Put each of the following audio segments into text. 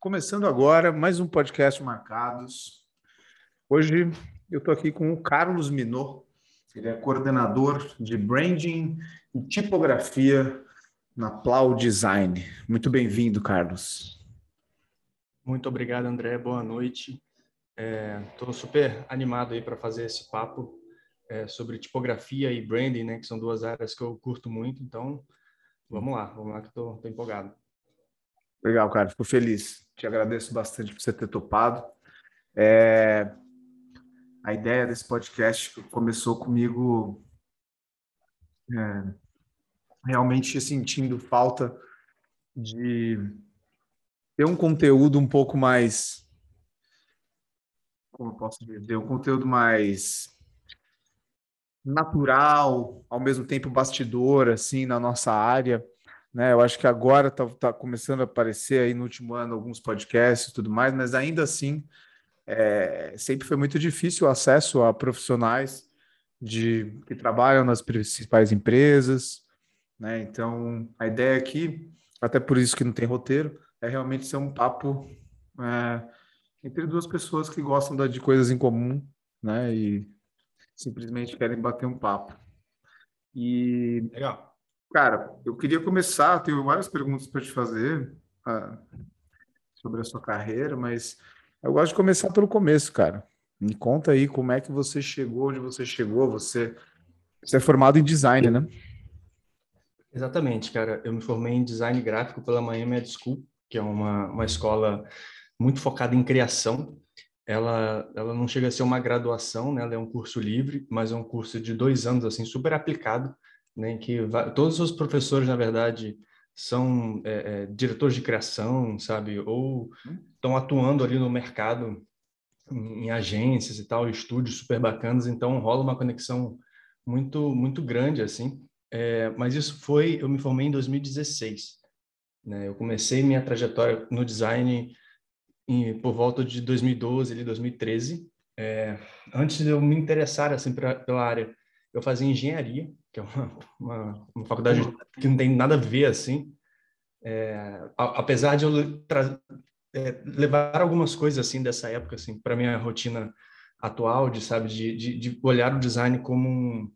Começando agora, mais um podcast Marcados. Hoje eu estou aqui com o Carlos Minot, ele é coordenador de branding e tipografia na Plau Design. Muito bem-vindo, Carlos. Muito obrigado, André. Boa noite. Estou é, super animado aí para fazer esse papo é, sobre tipografia e branding, né, que são duas áreas que eu curto muito. Então, vamos lá, vamos lá que estou empolgado. Legal, cara, fico feliz. Te agradeço bastante por você ter topado. É... A ideia desse podcast começou comigo é... realmente sentindo falta de ter um conteúdo um pouco mais. Como eu posso dizer? Um conteúdo mais natural, ao mesmo tempo bastidor, assim, na nossa área. Né? Eu acho que agora está tá começando a aparecer aí no último ano alguns podcasts e tudo mais, mas ainda assim é, sempre foi muito difícil o acesso a profissionais de que trabalham nas principais empresas. Né? Então, a ideia aqui, até por isso que não tem roteiro, é realmente ser um papo é, entre duas pessoas que gostam de coisas em comum né? e simplesmente querem bater um papo. E Legal. Cara, eu queria começar, tenho várias perguntas para te fazer ah, sobre a sua carreira, mas eu gosto de começar pelo começo, cara. Me conta aí como é que você chegou onde você chegou. Você, você é formado em design, né? Exatamente, cara. Eu me formei em design gráfico pela Miami Med School, que é uma, uma escola muito focada em criação. Ela, ela não chega a ser uma graduação, né? Ela é um curso livre, mas é um curso de dois anos, assim, super aplicado né, que todos os professores, na verdade, são é, é, diretores de criação, sabe, ou estão atuando ali no mercado em, em agências e tal, estúdios super bacanas, então rola uma conexão muito muito grande assim. É, mas isso foi, eu me formei em 2016, né? Eu comecei minha trajetória no design em, por volta de 2012, ali 2013. É, antes de eu me interessar assim pra, pela área, eu fazia engenharia que é uma, uma, uma faculdade que não tem nada a ver assim. É, apesar de eu é, levar algumas coisas assim dessa época assim para minha rotina atual de sabe de, de, de olhar o design como um,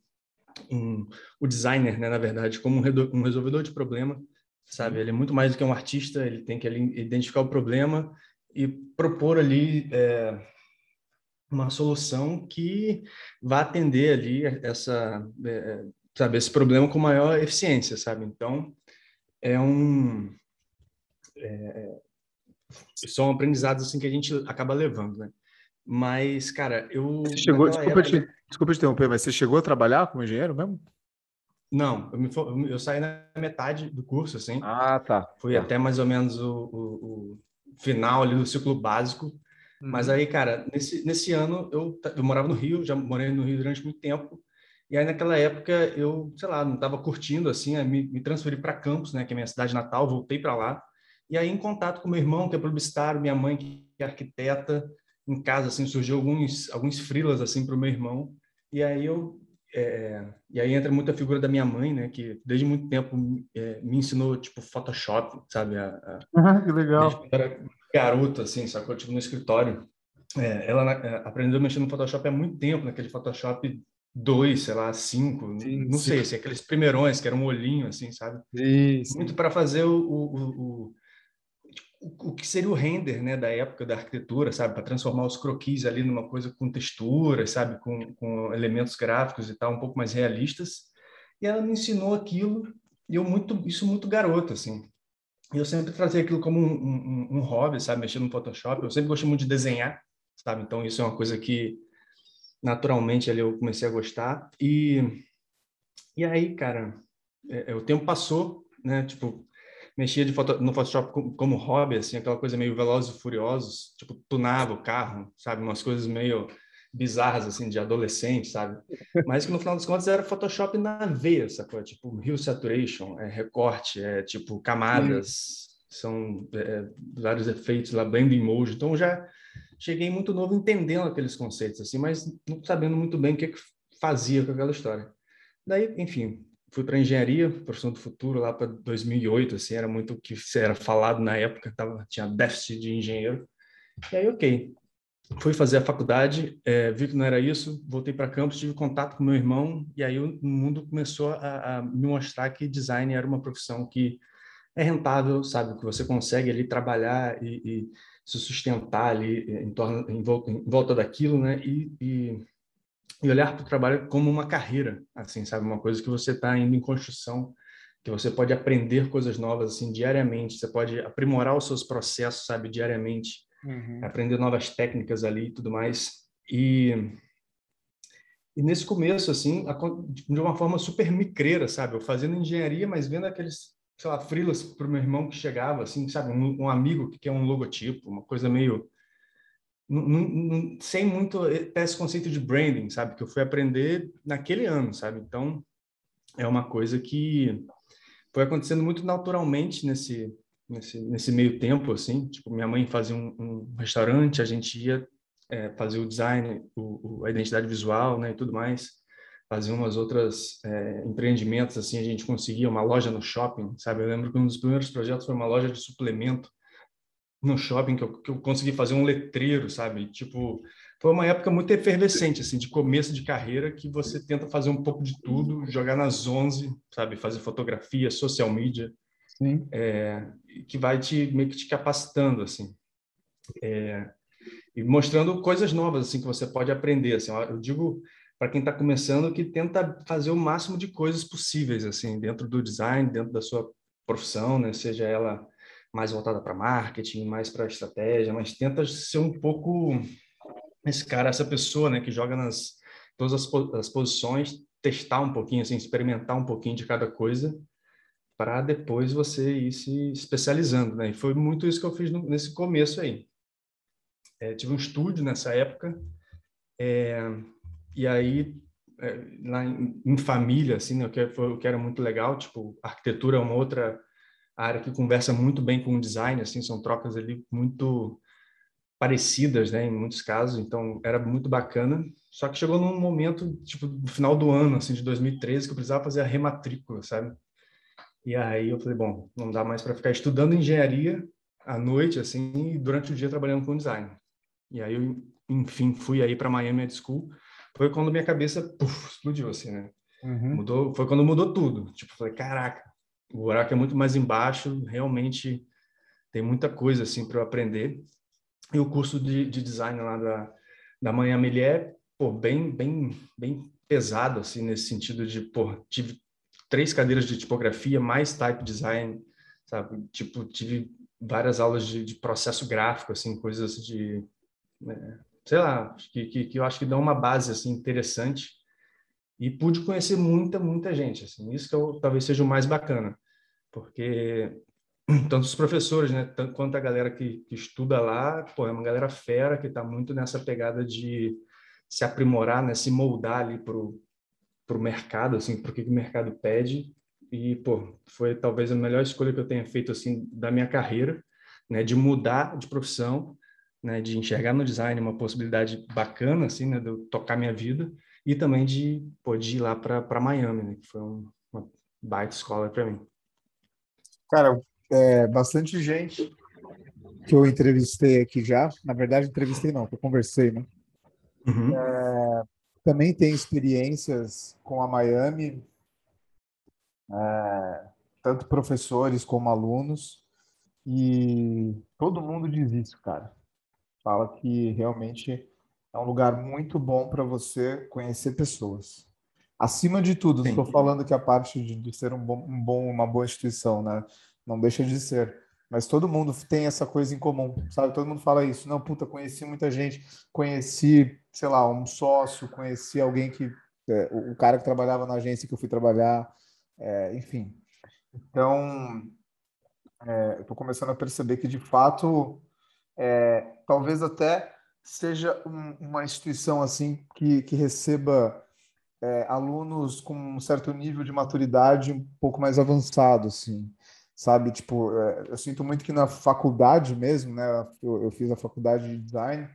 um, o designer né na verdade como um, um resolvedor de problema sabe ele é muito mais do que um artista ele tem que ele, identificar o problema e propor ali é, uma solução que vá atender ali essa é, sabe, esse problema com maior eficiência, sabe? Então, é um... É, são aprendizados assim que a gente acaba levando, né? Mas, cara, eu... Você chegou, desculpa, época... te, desculpa te interromper, mas você chegou a trabalhar como engenheiro mesmo? Não, eu, me, eu saí na metade do curso, assim. Ah, tá. Fui tá. até mais ou menos o, o, o, final ali do ciclo básico. Uhum. Mas aí, cara, nesse, nesse ano eu, eu morava no Rio, já morei no Rio durante muito tempo. E aí, naquela época, eu, sei lá, não estava curtindo, assim, me, me transferi para Campos, né, que é minha cidade natal, voltei para lá. E aí, em contato com meu irmão, que é publicitário, minha mãe, que é arquiteta, em casa, assim, surgiu alguns, alguns frilas, assim, para o meu irmão. E aí, eu... É, e aí entra muita figura da minha mãe, né, que desde muito tempo é, me ensinou, tipo, Photoshop, sabe? A, a, ah, que legal. Era garoto, assim, sacou? Tipo, no escritório. É, ela é, aprendeu a mexer no Photoshop há muito tempo, naquele Photoshop dois, sei lá, cinco, sim, não sim. sei, assim, aqueles primeirões que era um olhinho, assim, sabe? Muito para fazer o, o, o, o, que seria o render, né, da época da arquitetura, sabe? Para transformar os croquis ali numa coisa com textura, sabe? Com, com elementos gráficos e tal, um pouco mais realistas. E ela me ensinou aquilo, e eu muito, isso muito garoto, assim. Eu sempre trazia aquilo como um, um, um hobby, sabe? Mexer no Photoshop. Eu sempre gostei muito de desenhar, sabe? Então, isso é uma coisa que naturalmente ali eu comecei a gostar. E e aí cara é, é, o tempo passou né? Tipo mexia de foto, no Photoshop como, como, hobby assim aquela coisa meio velozes e furiosos tipo tunava o carro sabe? Umas coisas meio bizarras assim de adolescente sabe? Mas que no final das contas era Photoshop na veia sacou? Tipo hue saturation é recorte é tipo camadas são é, vários efeitos lá blend emoji. Então já cheguei muito novo entendendo aqueles conceitos, assim, mas não sabendo muito bem o que, é que fazia com aquela história. Daí, enfim, fui para engenharia, profissão do futuro, lá para 2008, assim, era muito o que era falado na época, tava, tinha déficit de engenheiro. E aí, ok. Fui fazer a faculdade, é, vi que não era isso, voltei para campus, tive contato com meu irmão, e aí o mundo começou a, a me mostrar que design era uma profissão que é rentável, sabe? Que você consegue ali trabalhar e, e se sustentar ali em, torno, em, volta, em volta daquilo, né? E, e, e olhar para o trabalho como uma carreira, assim, sabe? Uma coisa que você está indo em construção, que você pode aprender coisas novas, assim, diariamente. Você pode aprimorar os seus processos, sabe? Diariamente. Uhum. Aprender novas técnicas ali e tudo mais. E e nesse começo, assim, de uma forma super micreira, sabe? Eu fazendo engenharia, mas vendo aqueles sei lá, frilas para o meu irmão que chegava, assim, sabe, um, um, amigo que quer um logotipo, uma coisa meio sem muito esse conceito de branding, sabe, que eu fui aprender naquele ano, sabe? Então, é uma coisa que foi acontecendo muito naturalmente nesse nesse, nesse meio tempo, assim, tipo, minha mãe fazia um, um restaurante, a gente ia é, fazer o design, o, o, a identidade visual, né, e tudo mais fazia umas outras é, empreendimentos assim a gente conseguia uma loja no shopping sabe? Eu lembro que um dos primeiros projetos foi uma loja de suplemento no shopping que eu, que eu consegui fazer um letreiro sabe? Tipo foi uma época muito efervescente assim de começo de carreira que você tenta fazer um pouco de tudo jogar nas 11 sabe? Fazer fotografia social media Sim. É, que vai te meio que te capacitando assim. É, e mostrando coisas novas assim que você pode aprender assim. Eu digo para quem está começando que tenta fazer o máximo de coisas possíveis assim dentro do design, dentro da sua profissão, né? Seja ela mais voltada para marketing, mais para estratégia, mas tenta ser um pouco esse cara, essa pessoa, né, que joga nas todas as, as posições, testar um pouquinho, assim, experimentar um pouquinho de cada coisa, para depois você ir se especializando, né? E foi muito isso que eu fiz no, nesse começo aí. É, tive um estúdio nessa época. É, e aí, é, lá em, em, família, assim, né, o, que foi, o que era muito legal, tipo, arquitetura é uma outra área que conversa muito bem com o design, assim, são trocas ali muito parecidas, né, em muitos casos, então era muito bacana. Só que chegou num momento, tipo, no final do ano, assim, de 2013, que eu precisava fazer a rematrícula, sabe? E aí eu falei, bom, não dá mais para ficar estudando engenharia à noite, assim, e durante o dia trabalhando com design. E aí eu, enfim, fui aí para Miami Ed School foi quando minha cabeça puff, explodiu, assim, né? Uhum. Mudou, foi quando mudou tudo. Tipo, falei, caraca, o buraco é muito mais embaixo, realmente tem muita coisa, assim, para eu aprender. E o curso de, de design lá da, da Manhã Melier, pô, bem, bem, bem pesado, assim, nesse sentido de, pô, tive três cadeiras de tipografia, mais type design, sabe? Tipo, tive várias aulas de, de processo gráfico, assim, coisas de... Né? Sei lá, que, que, que eu acho que dá uma base assim interessante. E pude conhecer muita, muita gente, assim, isso que eu, talvez seja o mais bacana, porque tanto os professores, né, tanto quanto a galera que, que estuda lá, pô, é uma galera fera que está muito nessa pegada de se aprimorar, né, se moldar ali pro pro mercado, assim, pro que o mercado pede. E pô, foi talvez a melhor escolha que eu tenha feito assim da minha carreira, né, de mudar de profissão né, de enxergar no design uma possibilidade bacana, assim, né, de eu tocar minha vida, e também de poder ir lá para Miami, né, que foi um, uma baita escola para mim. Cara, é, bastante gente que eu entrevistei aqui já, na verdade entrevistei não, eu conversei, né? Uhum. É, também tem experiências com a Miami, é, tanto professores como alunos, e todo mundo diz isso, cara fala que realmente é um lugar muito bom para você conhecer pessoas. Acima de tudo, estou falando que a parte de, de ser um bom, um bom, uma boa instituição, né? Não deixa de ser. Mas todo mundo tem essa coisa em comum, sabe? Todo mundo fala isso. Não, puta, conheci muita gente, conheci, sei lá, um sócio, conheci alguém que. É, o cara que trabalhava na agência que eu fui trabalhar, é, enfim. Então, é, eu estou começando a perceber que, de fato, é, talvez até seja um, uma instituição assim que, que receba é, alunos com um certo nível de maturidade um pouco mais avançado, assim, sabe? Tipo, é, eu sinto muito que na faculdade mesmo, né? Eu, eu, fiz a faculdade de design.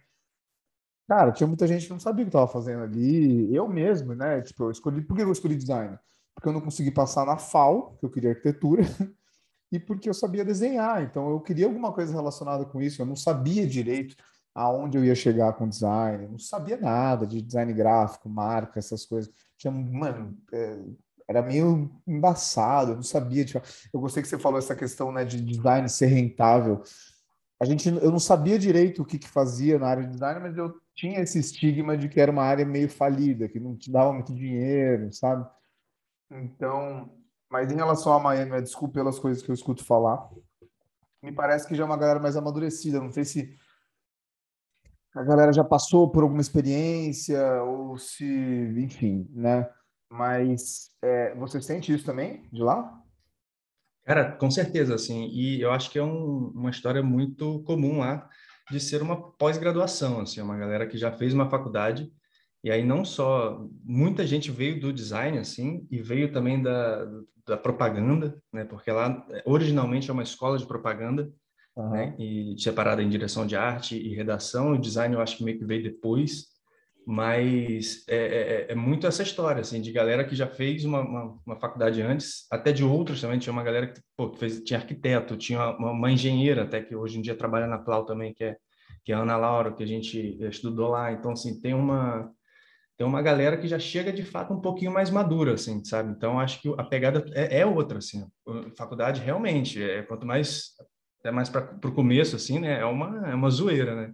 Cara, tinha muita gente que não sabia o que estava fazendo ali. Eu mesmo, né? Tipo, eu escolhi. Por que eu escolhi design? porque eu não consegui passar na FAO, que eu queria arquitetura, e porque eu sabia desenhar. Então eu queria alguma coisa relacionada com isso. Eu não sabia direito aonde eu ia chegar com design, eu não sabia nada de design gráfico, marca, essas coisas. Tinha, mano, é, era meio embaçado, eu não sabia. Tipo, eu gostei que você falou essa questão né, de design ser rentável. A gente, eu não sabia direito o que, que fazia na área de design, mas eu tinha esse estigma de que era uma área meio falida, que não te dava muito dinheiro, sabe? Então, mas em relação a Miami, desculpe pelas coisas que eu escuto falar, me parece que já é uma galera mais amadurecida. Não sei se a galera já passou por alguma experiência ou se, enfim, né? Mas é, você sente isso também de lá? Cara, com certeza, assim. E eu acho que é um, uma história muito comum lá de ser uma pós-graduação, assim, uma galera que já fez uma faculdade e aí não só muita gente veio do design assim e veio também da, da propaganda, né? Porque lá originalmente é uma escola de propaganda, uhum. né? E separada em direção de arte e redação. O design eu acho que meio que veio depois, mas é, é, é muito essa história assim de galera que já fez uma, uma, uma, faculdade antes, até de outros também. Tinha uma galera que, pô, que fez, tinha arquiteto, tinha uma, uma engenheira até que hoje em dia trabalha na Plau também, que é que é a Ana Laura, que a gente estudou lá. Então, assim, tem uma tem uma galera que já chega de fato um pouquinho mais madura, assim, sabe? Então acho que a pegada é, é outra, assim. Faculdade realmente é quanto mais até mais para o começo, assim, né? É uma é uma zoeira, né?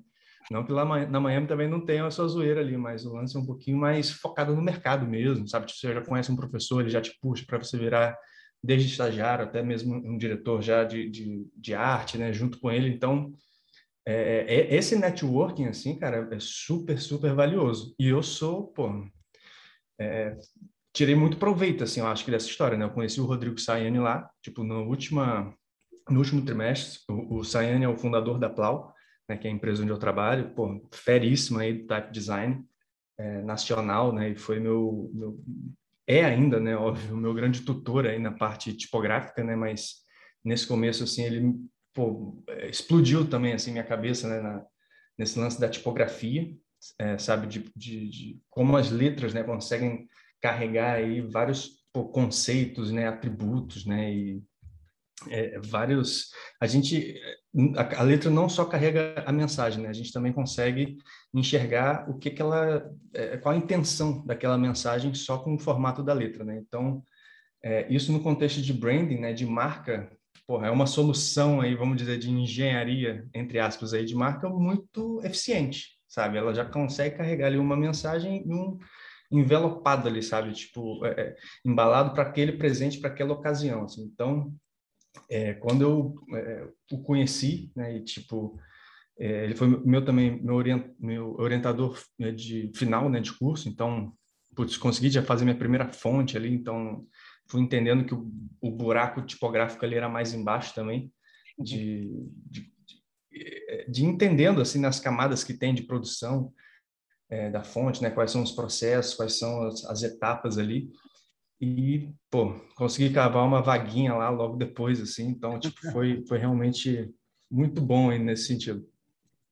Não que lá na Miami também não tenha a sua zoeira ali, mas o lance é um pouquinho mais focado no mercado mesmo, sabe? Você já conhece um professor, ele já te puxa para você virar desde estagiário até mesmo um diretor já de, de, de arte, né? Junto com ele, então é, é, é, esse networking, assim, cara, é super, super valioso. E eu sou, pô, é, tirei muito proveito, assim, eu acho que dessa história, né? Eu conheci o Rodrigo Sayane lá, tipo, no, última, no último trimestre. O, o Sayane é o fundador da Plau, né, que é a empresa onde eu trabalho, pô, feríssima aí do type design é, nacional, né? E foi meu, meu, é ainda, né, óbvio, meu grande tutor aí na parte tipográfica, né? Mas nesse começo, assim, ele pô, é, explodiu também assim minha cabeça né, na, nesse lance da tipografia, é, sabe, de, de, de, como as letras né, conseguem carregar aí vários pô, conceitos, né, atributos, né, e é, vários. A gente, a, a, letra não só carrega a mensagem, né, a gente também consegue enxergar o que, que ela, é, qual a intenção daquela mensagem só com o formato da letra, né. Então, é, isso no contexto de branding, né, de marca, porra, é uma solução aí, vamos dizer, de engenharia, entre aspas, aí, de marca muito eficiente, sabe? Ela já consegue carregar ali uma mensagem e um envelopado ali, sabe? Tipo, é, é embalado para aquele presente, para aquela ocasião, assim. Então, é, quando eu é, o conheci, né, e tipo, é, ele foi meu também, meu, orient, meu orientador né, de final, né, de curso, então, putz, consegui já fazer minha primeira fonte ali, então fui entendendo que o, o buraco tipográfico ali era mais embaixo também, de, de, de, entendendo assim nas camadas que tem de produção é, da fonte, né? Quais são os processos, quais são as, as etapas ali e pô consegui cavar uma vaguinha lá logo depois assim, então tipo foi foi realmente muito bom nesse sentido.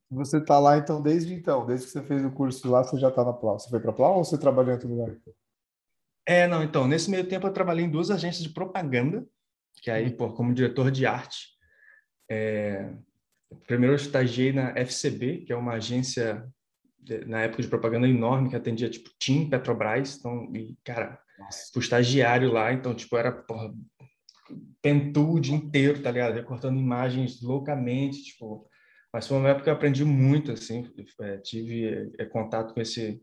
Você está lá então desde então, desde que você fez o curso lá, você já está na Plau. Você foi para Plau ou você trabalhou em outro lugar? É, não, então, nesse meio tempo eu trabalhei em duas agências de propaganda, que aí, hum. pô, como diretor de arte, é, primeiro eu estagiei na FCB, que é uma agência, de, na época de propaganda enorme, que atendia, tipo, TIM, Petrobras, então, e, cara, fui estagiário lá, então, tipo, era, porra, pentu o dia inteiro, tá ligado? Recortando imagens loucamente, tipo, mas foi uma época que eu aprendi muito, assim, é, tive é, contato com esse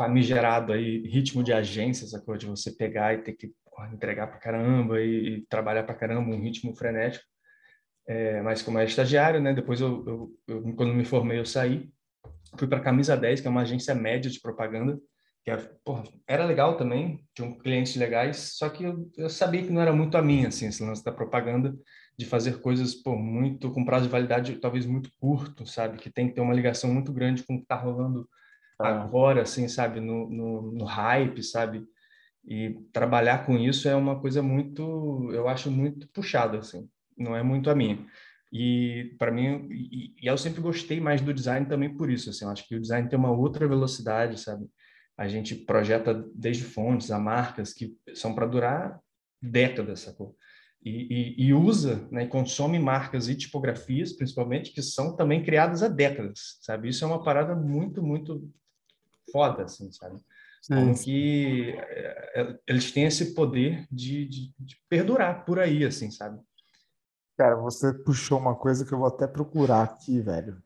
famigerado aí ritmo de agência, essa coisa de você pegar e ter que entregar para caramba e, e, trabalhar para caramba, um ritmo frenético. É, mas como é estagiário, né? Depois eu, eu, eu quando me formei, eu saí, fui para Camisa 10, que é uma agência média de propaganda, que era, porra, era legal também, tinha clientes legais, só que eu, eu, sabia que não era muito a minha, assim, esse lance da propaganda, de fazer coisas, pô, muito, com prazo de validade talvez muito curto, sabe? Que tem que ter uma ligação muito grande com o que está rolando agora, assim, sabe, no, no, no, hype, sabe? E trabalhar com isso é uma coisa muito, eu acho muito puxado, assim, não é muito a minha. E para mim, e, e, eu sempre gostei mais do design também por isso, assim, eu acho que o design tem uma outra velocidade, sabe? a gente projeta desde fontes a marcas que são para durar décadas, sacou? E, e, e, usa, né, consome marcas e tipografias, principalmente, que são também criadas há décadas, sabe? Isso é uma parada muito, muito foda, assim, sabe? Como que é, é, eles têm esse poder de, de, de, perdurar por aí, assim, sabe? Cara, você puxou uma coisa que eu vou até procurar aqui, velho.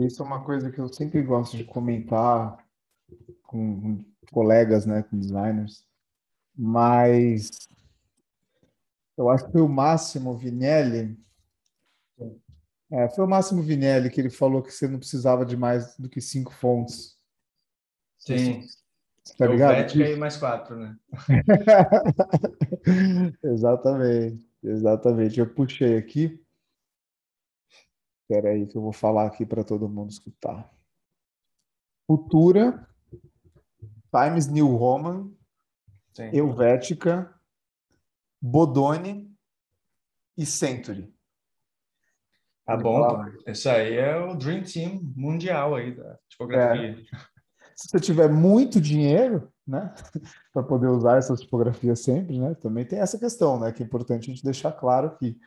Isso é uma coisa que eu sempre gosto de comentar com colegas, né, com designers, mas eu acho que o Máximo Vinelli, é, foi o Máximo Vinelli que ele falou que você não precisava de mais do que cinco fontes. Sim. Você tá ligado? e mais quatro, né? exatamente, exatamente. Eu puxei aqui. Espera aí que eu vou falar aqui para todo mundo escutar. Futura, Times New Roman, Sim. Helvética, Bodoni e Century. Tá bom, isso aí é o Dream Team mundial aí da tipografia. É. Se você tiver muito dinheiro, né, para poder usar essa tipografia sempre, né, também tem essa questão, né, que é importante a gente deixar claro aqui.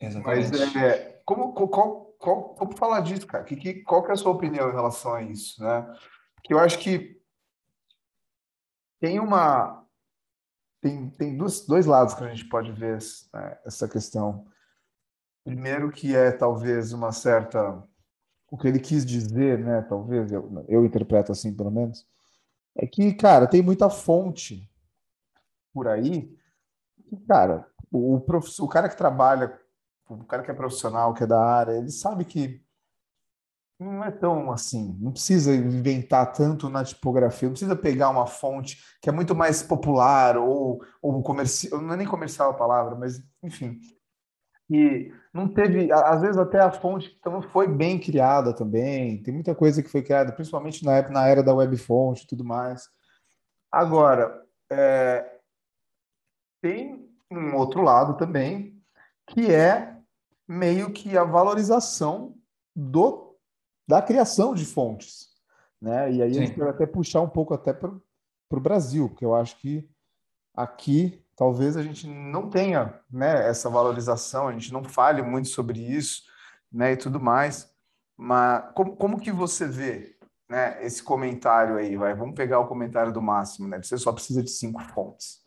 Exatamente. Mas é, como, qual, qual, como falar disso, cara? Que, que, qual que é a sua opinião em relação a isso, né? Que eu acho que tem uma tem, tem dois, dois lados que a gente pode ver né, essa questão. Primeiro que é talvez uma certa o que ele quis dizer, né? Talvez eu, eu interpreto assim pelo menos, é que cara tem muita fonte por aí. Que, cara, o, o, prof, o cara que trabalha o cara que é profissional, que é da área, ele sabe que não é tão assim, não precisa inventar tanto na tipografia, não precisa pegar uma fonte que é muito mais popular ou, ou comercial, não é nem comercial a palavra, mas enfim. E não teve, às vezes até a fonte então, foi bem criada também, tem muita coisa que foi criada, principalmente na, época, na era da web fonte e tudo mais. Agora, é, tem um outro lado também, que é meio que a valorização do, da criação de fontes. Né? E aí Sim. a gente vai até puxar um pouco até para o Brasil, porque eu acho que aqui talvez a gente não tenha né, essa valorização, a gente não fale muito sobre isso né, e tudo mais. Mas como, como que você vê né, esse comentário aí? Vai? Vamos pegar o comentário do Máximo, né? Você só precisa de cinco fontes.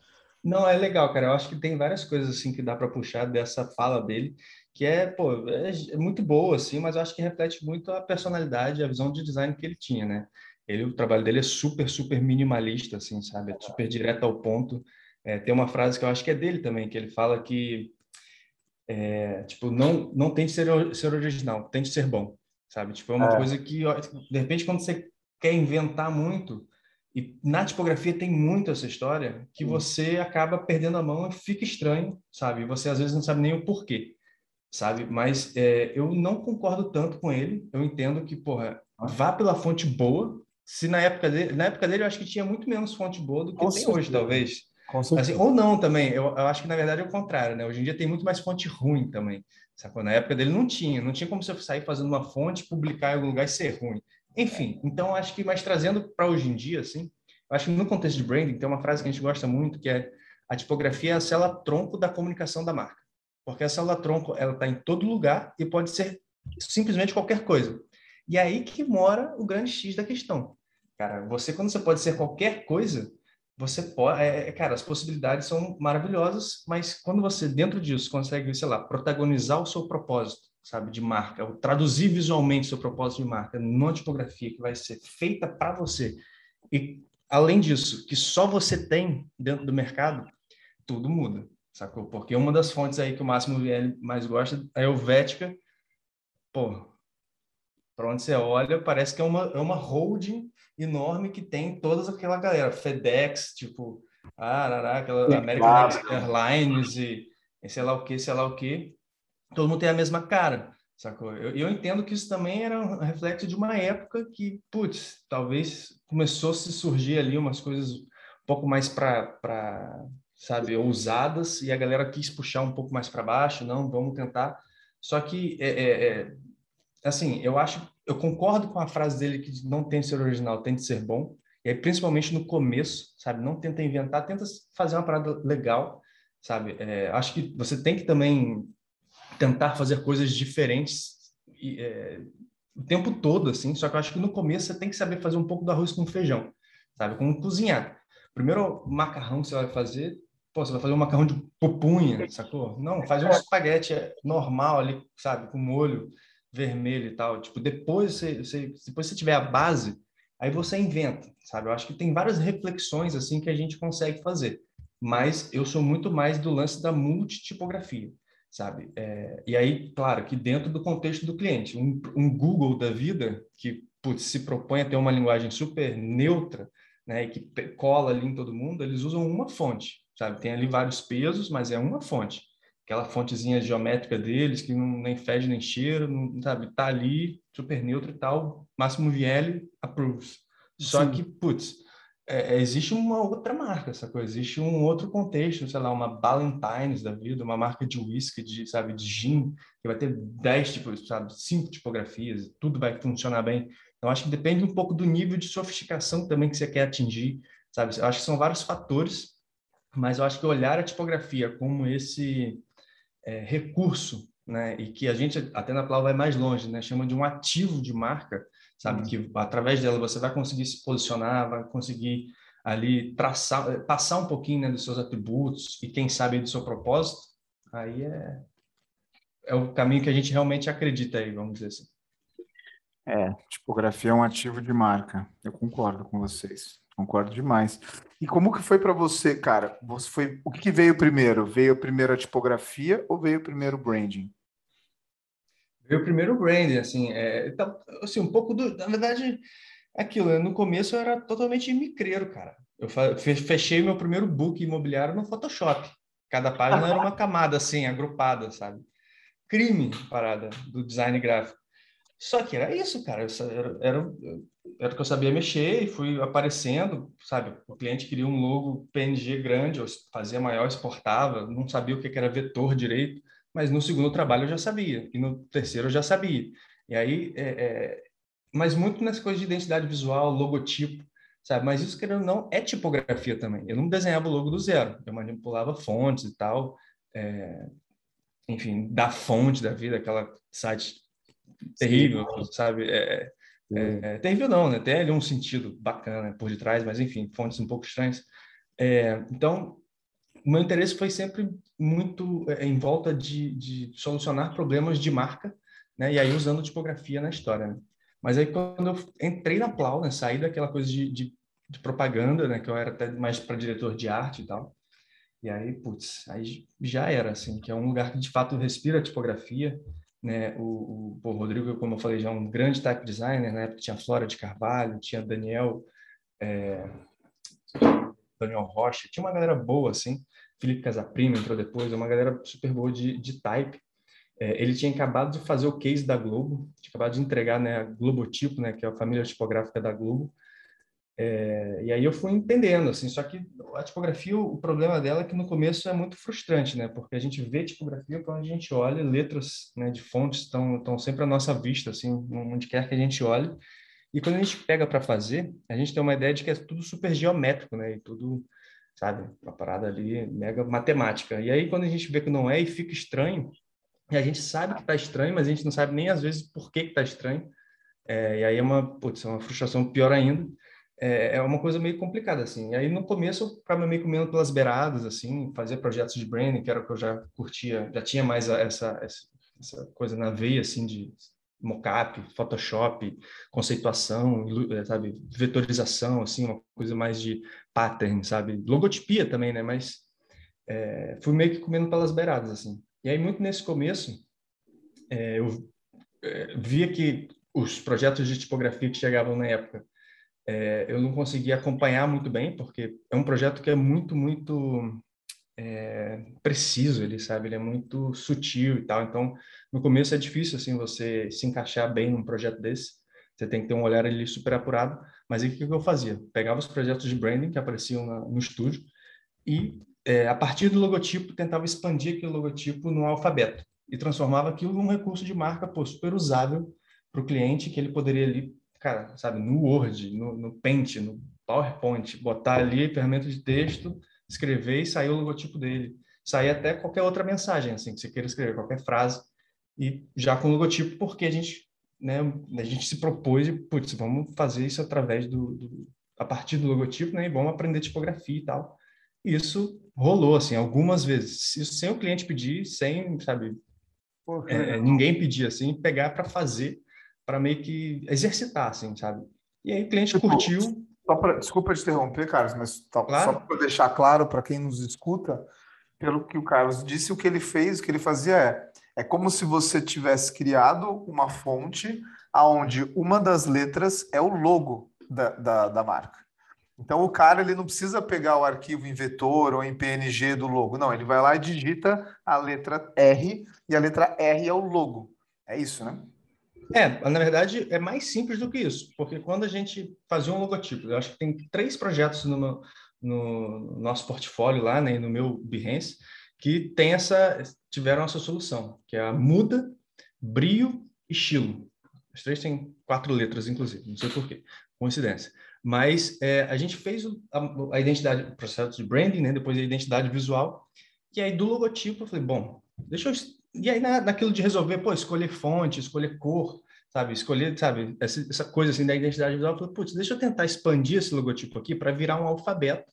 Não, é legal, cara. Eu acho que tem várias coisas assim que dá para puxar dessa fala dele que é, pô, é, muito boa, assim, mas eu acho que reflete muito a personalidade, a visão de design que ele tinha, né? Ele, o trabalho dele é super, super minimalista, assim, sabe? É super direto ao ponto. É, tem uma frase que eu acho que é dele também, que ele fala que, é, tipo, não, não tente ser, ser original, tente ser bom, sabe? Tipo, é uma é. coisa que, de repente, quando você quer inventar muito, e na tipografia tem muito essa história, que você acaba perdendo a mão e fica estranho, sabe? Você, às vezes, não sabe nem o porquê sabe? Mas é, eu não concordo tanto com ele. Eu entendo que, porra, vá pela fonte boa. Se na época dele, na época dele eu acho que tinha muito menos fonte boa do que com tem certeza. hoje, talvez. Assim, ou não também. Eu, eu, acho que na verdade é o contrário, né? Hoje em dia tem muito mais fonte ruim também. Sacou? Na época dele não tinha, não tinha como você sair fazendo uma fonte, publicar em algum lugar e ser ruim. Enfim, então acho que mais trazendo para hoje em dia, assim, acho que no contexto de branding tem uma frase que a gente gosta muito que é a tipografia é a célula tronco da comunicação da marca. Porque a célula-tronco ela está em todo lugar e pode ser simplesmente qualquer coisa. E é aí que mora o grande X da questão. Cara, você, quando você pode ser qualquer coisa, você pode. É, é, cara, as possibilidades são maravilhosas, mas quando você, dentro disso, consegue, sei lá, protagonizar o seu propósito, sabe, de marca, ou traduzir visualmente o seu propósito de marca numa tipografia que vai ser feita para você, e além disso, que só você tem dentro do mercado, tudo muda sacou? Porque uma das fontes aí que o Máximo VL mais gosta é a Helvética. Pô, para onde você olha, parece que é uma, é uma holding enorme que tem todas aquela galera, FedEx, tipo, ah, aquela American Airlines e, e sei lá o que, sei lá o que. Todo mundo tem a mesma cara, sacou? Eu, eu entendo que isso também era um reflexo de uma época que, putz, talvez começou a se surgir ali umas coisas um pouco mais para sabe, ousadas, e a galera quis puxar um pouco mais para baixo, não, vamos tentar. Só que é, é, é, assim, eu acho, eu concordo com a frase dele que não tem que ser original, tem que ser bom. E aí, principalmente no começo, sabe? Não tenta inventar, tenta fazer uma parada legal, sabe? É, acho que você tem que também tentar fazer coisas diferentes e, é, o tempo todo, assim. Só que eu acho que no começo você tem que saber fazer um pouco do arroz com feijão, sabe? Como cozinhar. Primeiro macarrão que você vai fazer, pô, você vai fazer um macarrão de pupunha, sacou? Não, faz um espaguete normal ali, sabe? Com molho vermelho e tal. Tipo, depois você, você, depois você tiver a base, aí você inventa, sabe? Eu acho que tem várias reflexões, assim, que a gente consegue fazer. Mas eu sou muito mais do lance da multitipografia sabe? É, e aí, claro, que dentro do contexto do cliente, um, um Google da vida que putz, se propõe a ter uma linguagem super neutra, né, e que cola ali em todo mundo, eles usam uma fonte, sabe? Tem ali vários pesos, mas é uma fonte. Aquela fontezinha geométrica deles que não nem fede nem cheira, não, sabe? Tá ali, super neutro e tal, máximo VL approves. Só Sim. que, putz, é, é, existe uma outra marca, essa coisa, existe um outro contexto, sei lá, uma Ballantines da vida, uma marca de whisky, de, sabe, de gin, que vai ter 10 tipos, sabe, cinco tipografias, tudo vai funcionar bem. Então, acho que depende um pouco do nível de sofisticação também que você quer atingir, sabe? Eu acho que são vários fatores, mas eu acho que olhar a tipografia como esse é, recurso, né, e que a gente, até na Plau vai mais longe, né, chama de um ativo de marca, sabe? Uhum. Que através dela você vai conseguir se posicionar, vai conseguir ali traçar, passar um pouquinho né, dos seus atributos e quem sabe do seu propósito. Aí é é o caminho que a gente realmente acredita aí, vamos dizer assim. É, tipografia é um ativo de marca. Eu concordo com vocês. Concordo demais. E como que foi para você, cara? Você foi, o que veio primeiro? Veio primeiro a tipografia ou veio primeiro o branding? Veio primeiro o branding, assim, é, então, assim, um pouco do, na verdade, aquilo, né? no começo eu era totalmente micreiro, cara. Eu fechei meu primeiro book imobiliário no Photoshop. Cada página era uma camada, assim, agrupada, sabe? Crime, parada, do design gráfico. Só que era isso, cara. Era, era, era o que eu sabia mexer e fui aparecendo, sabe? O cliente queria um logo PNG grande, eu fazia maior, exportava, não sabia o que era vetor direito mas no segundo trabalho eu já sabia, e no terceiro eu já sabia. E aí, é, é, mas muito nessa coisa de identidade visual, logotipo, sabe? Mas isso, querendo ou não, é tipografia também. Eu não desenhava o logo do zero, eu manipulava fontes e tal, é, enfim, da fonte da vida, aquela site terrível, Sim. sabe? É, é, é, terrível não, né? Tem ali um sentido bacana por detrás, mas enfim, fontes um pouco estranhas. É, então, o meu interesse foi sempre muito é, em volta de, de, solucionar problemas de marca, né? E aí usando tipografia na história. Né? Mas aí quando eu entrei na Plau, né? Saí daquela coisa de, de, de propaganda, né? Que eu era até mais para diretor de arte e tal. E aí, putz, aí já era, assim, que é um lugar que de fato respira tipografia, né? O, o, o Rodrigo, como eu falei, já é um grande type designer, né? Tinha Flora de Carvalho, tinha Daniel, é... Daniel Rocha, tinha uma galera boa, assim. Felipe Casaprima entrou depois, é uma galera super boa de, de type. É, ele tinha acabado de fazer o case da Globo, tinha acabado de entregar né, a Globotipo, né, que é a família tipográfica da Globo. É, e aí eu fui entendendo, assim, só que a tipografia, o problema dela é que no começo é muito frustrante, né, porque a gente vê tipografia quando a gente olha, letras né, de fontes estão, estão sempre à nossa vista, assim, onde quer que a gente olhe. E quando a gente pega para fazer, a gente tem uma ideia de que é tudo super geométrico, né, e tudo sabe? Uma parada ali mega matemática. E aí, quando a gente vê que não é e fica estranho, e a gente sabe que está estranho, mas a gente não sabe nem às vezes por que está estranho. É, e aí é uma, putz, é uma frustração pior ainda. É, é uma coisa meio complicada, assim. Aí, no começo, eu ficava meio comendo pelas beiradas, assim, fazer projetos de branding, que era o que eu já curtia, já tinha mais essa, essa, essa coisa na veia, assim, de mockup, Photoshop, conceituação, eh, sabe, vetorização, assim, uma coisa mais de pattern, sabe, logotipia também, né? Mas é, fui meio que comendo pelas beiradas, assim. E aí muito nesse começo é, eu é, via que os projetos de tipografia que chegavam na época eu não conseguia acompanhar muito bem, porque é um projeto que é muito, muito é, preciso, ele sabe, ele é muito sutil e tal. Então, no começo é difícil assim você se encaixar bem num projeto desse. Você tem que ter um olhar ali super apurado. Mas aí o que eu fazia? Pegava os projetos de branding que apareciam na, no estúdio e é, a partir do logotipo tentava expandir aquele logotipo no alfabeto e transformava aquilo num recurso de marca pô, super usável para o cliente que ele poderia ali, cara, sabe, no Word, no, no Paint, no PowerPoint, botar ali ferramenta de texto, escrever e sair o logotipo dele. Sair até qualquer outra mensagem, assim, que você queira escrever, qualquer frase, e já com o logotipo, porque a gente, né, a gente se propôs de, putz, vamos fazer isso através do, do a partir do logotipo, né, e vamos aprender tipografia e tal. E isso rolou, assim, algumas vezes. Isso sem o cliente pedir, sem, sabe, Pô, é, ninguém pedir, assim, pegar para fazer, para meio que exercitar, assim, sabe? E aí o cliente tipo, curtiu. Pra, desculpa te interromper, Carlos, mas tá, claro. só para deixar claro para quem nos escuta, pelo que o Carlos disse, o que ele fez, o que ele fazia é, é como se você tivesse criado uma fonte aonde uma das letras é o logo da, da, da marca. Então o cara ele não precisa pegar o arquivo em vetor ou em PNG do logo, não, ele vai lá e digita a letra R e a letra R é o logo. É isso, né? É, na verdade é mais simples do que isso, porque quando a gente fazia um logotipo, eu acho que tem três projetos no, no nosso portfólio lá, né, no meu Behance, que tem essa, tiveram essa solução, que é a muda, brio e estilo. Os três têm quatro letras, inclusive, não sei porquê, coincidência. Mas é, a gente fez a, a, identidade, o processo de branding, né? depois a identidade visual, e aí do logotipo eu falei, bom, deixa eu... E aí na, naquilo de resolver, pô, escolher fonte, escolher cor, sabe, escolher, sabe, essa, essa coisa assim da identidade visual, eu falei, putz, deixa eu tentar expandir esse logotipo aqui para virar um alfabeto,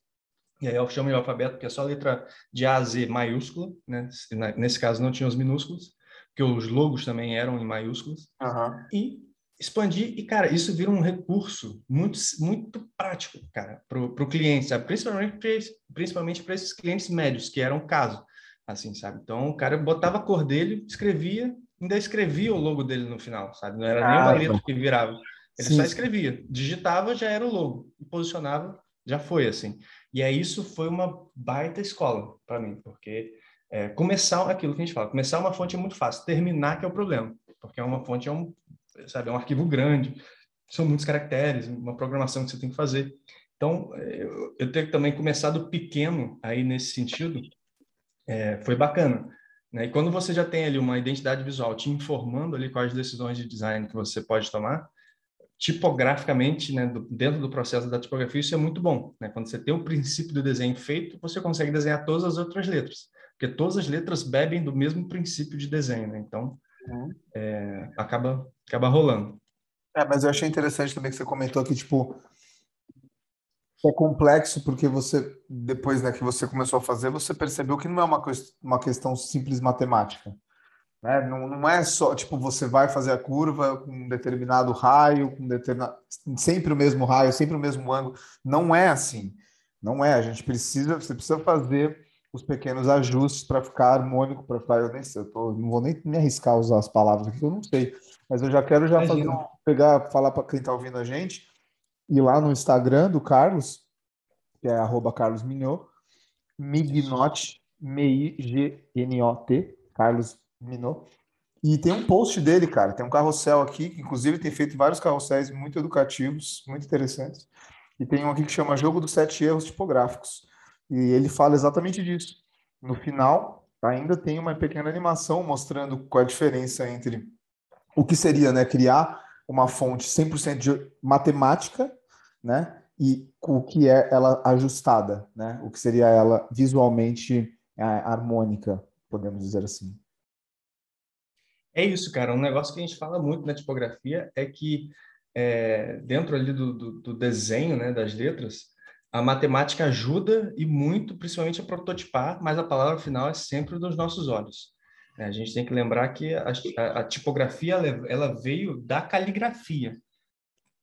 e aí eu chamo de alfabeto porque é só letra de A a Z maiúscula, né? Nesse caso não tinha os minúsculos, porque os logos também eram em maiúsculos. Uhum. E expandir e cara isso vira um recurso muito muito prático cara para o cliente sabe principalmente principalmente para esses clientes médios que eram o caso assim sabe então o cara botava a cor dele escrevia ainda escrevia o logo dele no final sabe não era ah, nem uma letra que virava ele sim. só escrevia digitava já era o logo e posicionava já foi assim e aí isso foi uma baita escola para mim porque é, começar aquilo que a gente fala começar uma fonte é muito fácil terminar que é o problema porque é uma fonte é um sabe? É um arquivo grande, são muitos caracteres, uma programação que você tem que fazer. Então, eu, eu ter também começado pequeno aí nesse sentido é, foi bacana. Né? E quando você já tem ali uma identidade visual te informando ali quais decisões de design que você pode tomar, tipograficamente, né, do, dentro do processo da tipografia, isso é muito bom. Né? Quando você tem o princípio do desenho feito, você consegue desenhar todas as outras letras, porque todas as letras bebem do mesmo princípio de desenho. Né? Então, uhum. é, acaba acaba rolando. É, mas eu achei interessante também que você comentou que, tipo, é complexo porque você, depois né, que você começou a fazer, você percebeu que não é uma, uma questão simples matemática. Né? Não, não é só, tipo, você vai fazer a curva com um determinado raio, com determinado, sempre o mesmo raio, sempre o mesmo ângulo. Não é assim. Não é. A gente precisa, você precisa fazer os pequenos ajustes para ficar harmônico, para ficar. Eu nem sei, eu tô, não vou nem me arriscar a usar as palavras aqui, eu não sei. Mas eu já quero já fazer pegar, falar para quem está ouvindo a gente, ir lá no Instagram do Carlos, que é arroba Carlos Mignot, M-I-G-N-O-T, Carlos Minot. E tem um post dele, cara, tem um carrossel aqui, que inclusive tem feito vários carrosséis muito educativos, muito interessantes. E tem um aqui que chama Jogo dos Sete Erros Tipográficos. E ele fala exatamente disso. No final, ainda tem uma pequena animação mostrando qual é a diferença entre o que seria né, criar uma fonte 100% de matemática, né, e o que é ela ajustada, né, o que seria ela visualmente é, harmônica, podemos dizer assim. É isso, cara. Um negócio que a gente fala muito na tipografia é que é, dentro ali do, do, do, desenho, né, das letras, a matemática ajuda e muito, principalmente a prototipar, mas a palavra final é sempre dos nossos olhos. A gente tem que lembrar que a, a, a tipografia ela veio da caligrafia.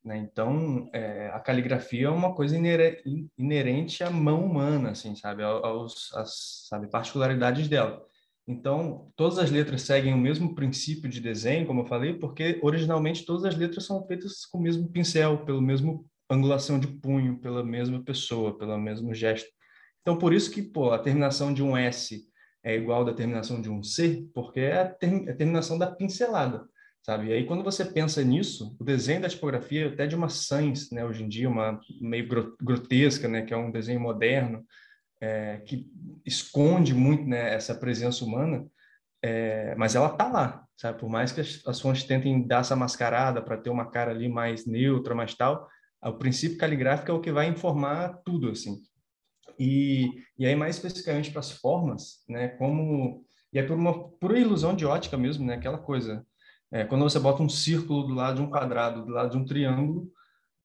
Né? Então, é, a caligrafia é uma coisa inerente à mão humana, assim, sabe? Aos, às sabe, particularidades dela. Então, todas as letras seguem o mesmo princípio de desenho, como eu falei, porque originalmente todas as letras são feitas com o mesmo pincel, pelo mesmo angulação de punho, pela mesma pessoa, pelo mesmo gesto. Então, por isso que, pô, a terminação de um S é igual da terminação de um C, porque é a, ter, é a terminação da pincelada, sabe? E aí, quando você pensa nisso, o desenho da tipografia, até de uma sans, né, hoje em dia, uma meio grotesca, né, que é um desenho moderno, é, que esconde muito né, essa presença humana, é, mas ela tá lá, sabe? Por mais que as, as fontes tentem dar essa mascarada para ter uma cara ali mais neutra, mais tal, o princípio caligráfico é o que vai informar tudo, assim. E, e aí, mais especificamente para as formas, né? Como... E é por uma pura ilusão de ótica mesmo, né? Aquela coisa. É, quando você bota um círculo do lado de um quadrado, do lado de um triângulo,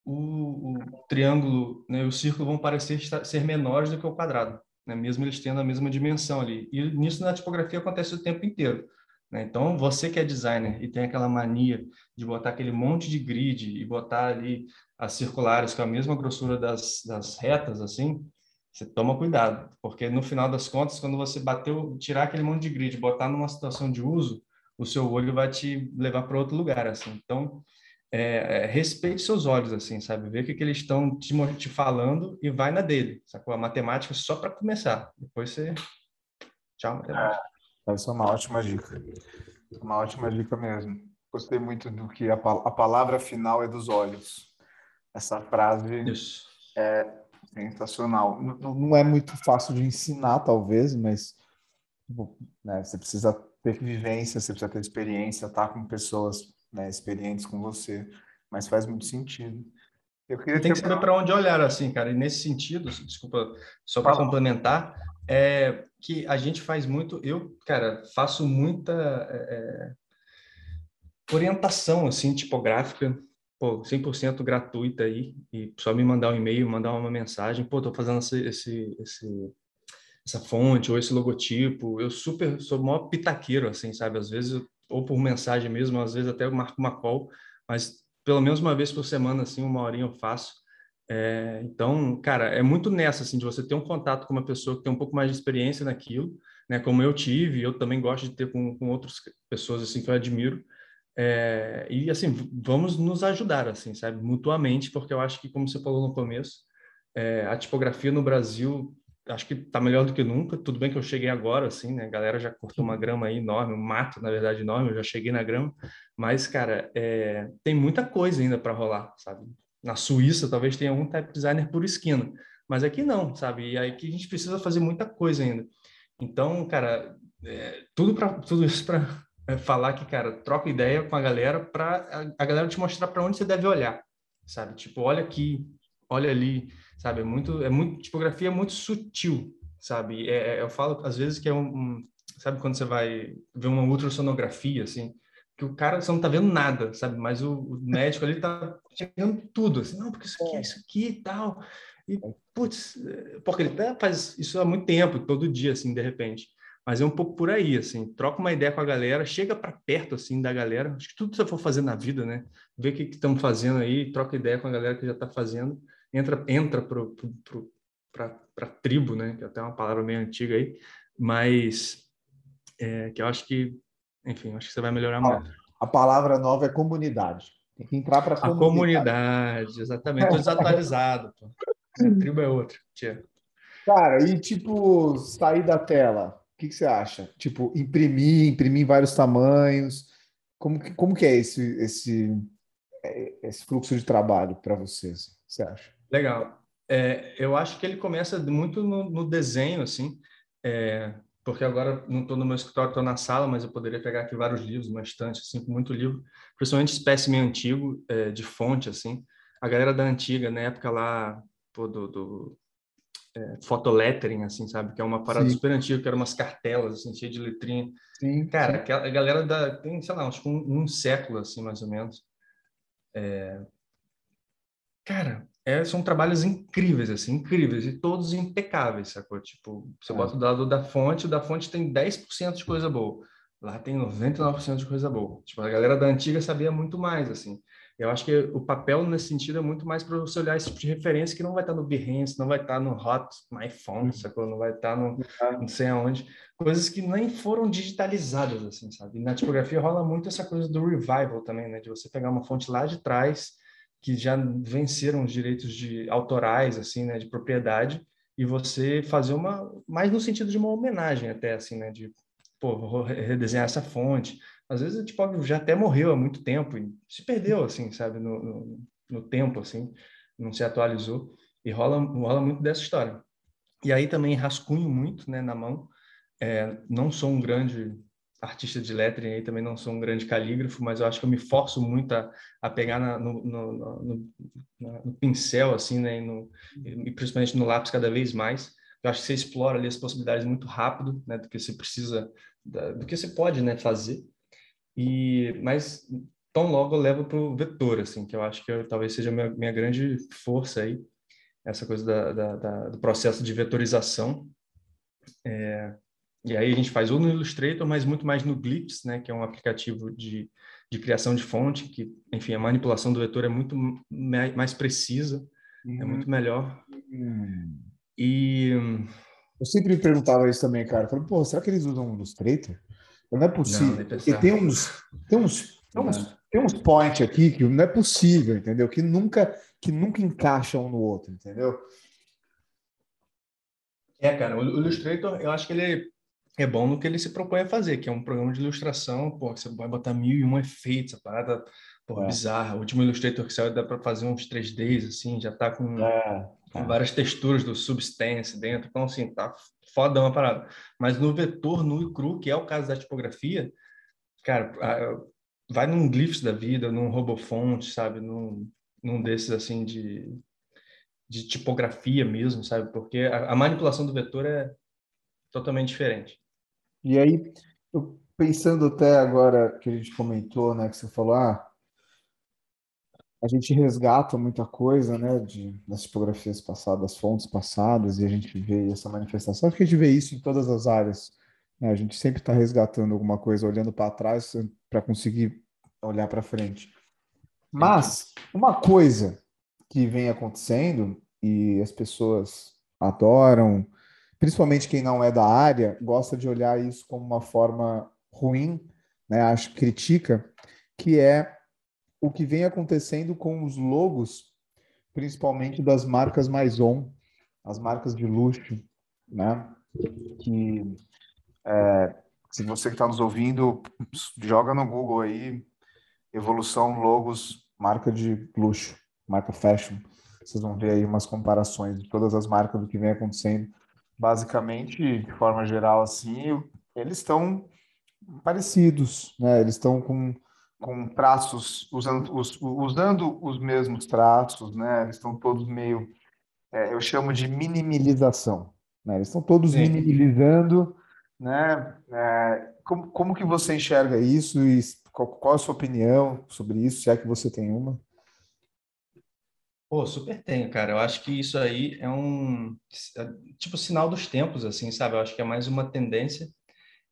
o, o triângulo né, e o círculo vão parecer estar, ser menores do que o quadrado, né? mesmo eles tendo a mesma dimensão ali. E nisso na tipografia acontece o tempo inteiro. Né? Então, você que é designer e tem aquela mania de botar aquele monte de grid e botar ali as circulares com a mesma grossura das, das retas, assim, você toma cuidado, porque no final das contas, quando você bateu, tirar aquele monte de grid, botar numa situação de uso, o seu olho vai te levar para outro lugar, assim. Então, é, é, respeite seus olhos, assim, sabe? Vê o que, que eles estão te, te, falando e vai na dele, sacou? A matemática só para começar. Depois você. Tchau, matemática. É, essa é uma ótima dica. Uma ótima dica mesmo. Gostei muito do que a, a palavra final é dos olhos. Essa frase Isso. é sensacional. Não, não, é muito fácil de ensinar, talvez, mas tipo, né, você precisa ter vivência, você precisa ter experiência, estar tá com pessoas né, experientes com você, mas faz muito sentido. Eu queria Tem que saber para onde olhar, assim, cara. E nesse sentido, desculpa, só para complementar, é que a gente faz muito. Eu, cara, faço muita é, é orientação, assim, tipográfica pô, 100% gratuita aí, e só me mandar um e-mail, mandar uma mensagem, pô, tô fazendo esse, esse, esse, essa fonte ou esse logotipo, eu super, sou o maior pitaqueiro, assim, sabe? Às vezes, ou por mensagem mesmo, às vezes até eu marco uma call, mas pelo menos uma vez por semana, assim, uma horinha eu faço. É, então, cara, é muito nessa, assim, de você ter um contato com uma pessoa que tem um pouco mais de experiência naquilo, né? Como eu tive, eu também gosto de ter com, com outras pessoas, assim, que eu admiro, é, e assim, vamos nos ajudar, assim, sabe, mutuamente, porque eu acho que, como você falou no começo, é, a tipografia no Brasil, acho que está melhor do que nunca. Tudo bem que eu cheguei agora, assim, né? A galera já cortou uma grama aí enorme, um mato, na verdade, enorme. Eu já cheguei na grama, mas, cara, é, tem muita coisa ainda para rolar, sabe? Na Suíça, talvez tenha algum type designer por esquina, mas aqui não, sabe? E aí que a gente precisa fazer muita coisa ainda. Então, cara, é, tudo para tudo isso para é falar que, cara, troca ideia com a galera para a, galera te mostrar para onde você deve olhar, sabe? Tipo, olha aqui, olha ali, sabe? É muito, é muito tipografia é muito sutil, sabe? É, é, eu falo às vezes que é um, um, sabe quando você vai ver uma ultrassonografia assim, que o cara você não tá vendo nada, sabe? Mas o, o médico ali tá chegando tudo, assim, não, porque isso aqui é isso aqui e tal. E putz, porque ele faz isso há muito tempo, todo dia assim, de repente. Mas é um pouco por aí, assim, troca uma ideia com a galera, chega para perto, assim, da galera. Acho que tudo que você for fazer na vida, né? Vê o que estão fazendo aí, troca ideia com a galera que já está fazendo, entra entra para a tribo, né? Que é até uma palavra meio antiga aí, mas é, que eu acho que, enfim, acho que você vai melhorar muito. A palavra nova é comunidade. Tem que entrar para a comunidade. Comunidade, exatamente. Estou desatualizado. Pô. A tribo é outra. Tia. Cara, e tipo, sair da tela que, que você acha? Tipo, imprimir, imprimir em vários tamanhos. Como que, como que é esse, esse, é, esse fluxo de trabalho para você, assim, você acha? Legal. É, eu acho que ele começa muito no, no desenho, assim, é, porque agora não estou no meu escritório, estou na sala, mas eu poderia pegar aqui vários livros, uma estante, assim, com muito livro, principalmente espécime antigo, é, de fonte, assim. A galera da antiga, na época lá, pô, do, do é, assim, sabe? Que é uma parada sim. super antiga, que eram umas cartelas, assim, cheias de letrinha. Sim, Cara. Aquela, a galera da, tem, sei lá, acho que um, um século, assim, mais ou menos. É... Cara, é, são trabalhos incríveis, assim, incríveis, e todos impecáveis, sacou? Tipo, você é. bota do lado da fonte, o da fonte tem 10% de coisa boa. Lá tem 99% de coisa boa. Tipo, a galera da antiga sabia muito mais, assim. Eu acho que o papel nesse sentido é muito mais para você olhar esse tipo de referência que não vai estar no Behance, não vai estar no Hot My Phone, uhum. sacou? Não vai estar no não sei aonde. Coisas que nem foram digitalizadas, assim, sabe? E na tipografia rola muito essa coisa do revival também, né? De você pegar uma fonte lá de trás, que já venceram os direitos de autorais, assim, né? De propriedade, e você fazer uma... Mais no sentido de uma homenagem até, assim, né? De, pô, redesenhar essa fonte, às vezes tipo já até morreu há muito tempo e se perdeu assim sabe no, no, no, tempo assim não se atualizou e rola rola muito dessa história e aí também rascunho muito né na mão é, não sou um grande artista de lettering aí, também não sou um grande calígrafo, mas eu acho que eu me forço muito a, a pegar na, no, no, no, no, pincel, assim, né, e, e principalmente no lápis cada vez mais. Eu acho que você explora ali as possibilidades muito rápido, né, do que você precisa, da, do que você pode, né, fazer. E, mas tão logo eu levo para o vetor, assim, que eu acho que eu, talvez seja a minha, minha grande força aí, essa coisa da, da, da, do processo de vetorização. É, e aí a gente faz ou no Illustrator, mas muito mais no Glips, né, que é um aplicativo de, de criação de fonte, que, enfim, a manipulação do vetor é muito mais precisa, uhum. é muito melhor. Uhum. E... Eu sempre me perguntava isso também, cara. Falei, pô, será que eles usam o Illustrator? Não é possível. Não, tem uns, tem uns, tem uns, tem uns point aqui que não é possível, entendeu? Que nunca, que nunca encaixam um no outro, entendeu? É, cara, o Illustrator, eu acho que ele é bom no que ele se propõe a fazer, que é um programa de ilustração, pô, você vai botar mil e um efeitos, a parada, pô, é. bizarra. O último Illustrator que saiu dá para fazer uns 3Ds, assim, já tá com, é. com várias texturas do Substance dentro, então, assim, tá fodão a parada. Mas no vetor, nu e cru, que é o caso da tipografia, cara, vai num Glyphs da vida, num RoboFont, sabe, num, num desses, assim, de, de tipografia mesmo, sabe, porque a, a manipulação do vetor é totalmente diferente. E aí, eu, pensando até agora que a gente comentou, né, que você falou, ah, a gente resgata muita coisa, né, de, das tipografias passadas, das fontes passadas, e a gente vê essa manifestação, porque a gente vê isso em todas as áreas. Né? A gente sempre está resgatando alguma coisa, olhando para trás para conseguir olhar para frente. Mas uma coisa que vem acontecendo e as pessoas adoram, principalmente quem não é da área, gosta de olhar isso como uma forma ruim, né? Acho critica, que é o que vem acontecendo com os logos, principalmente das marcas mais on, as marcas de luxo, né? Que é, se você que está nos ouvindo, joga no Google aí evolução logos marca de luxo, marca fashion. Vocês vão ver aí umas comparações de todas as marcas do que vem acontecendo basicamente, de forma geral, assim, eles estão parecidos, né? Eles estão com, com traços, usando os, usando os mesmos traços, né? Eles estão todos meio, é, eu chamo de minimalização, né? Eles estão todos Sim. né? É, como, como que você enxerga isso e qual, qual a sua opinião sobre isso, se é que você tem uma? Pô, super tenho, cara. Eu acho que isso aí é um é, tipo sinal dos tempos, assim, sabe? Eu acho que é mais uma tendência.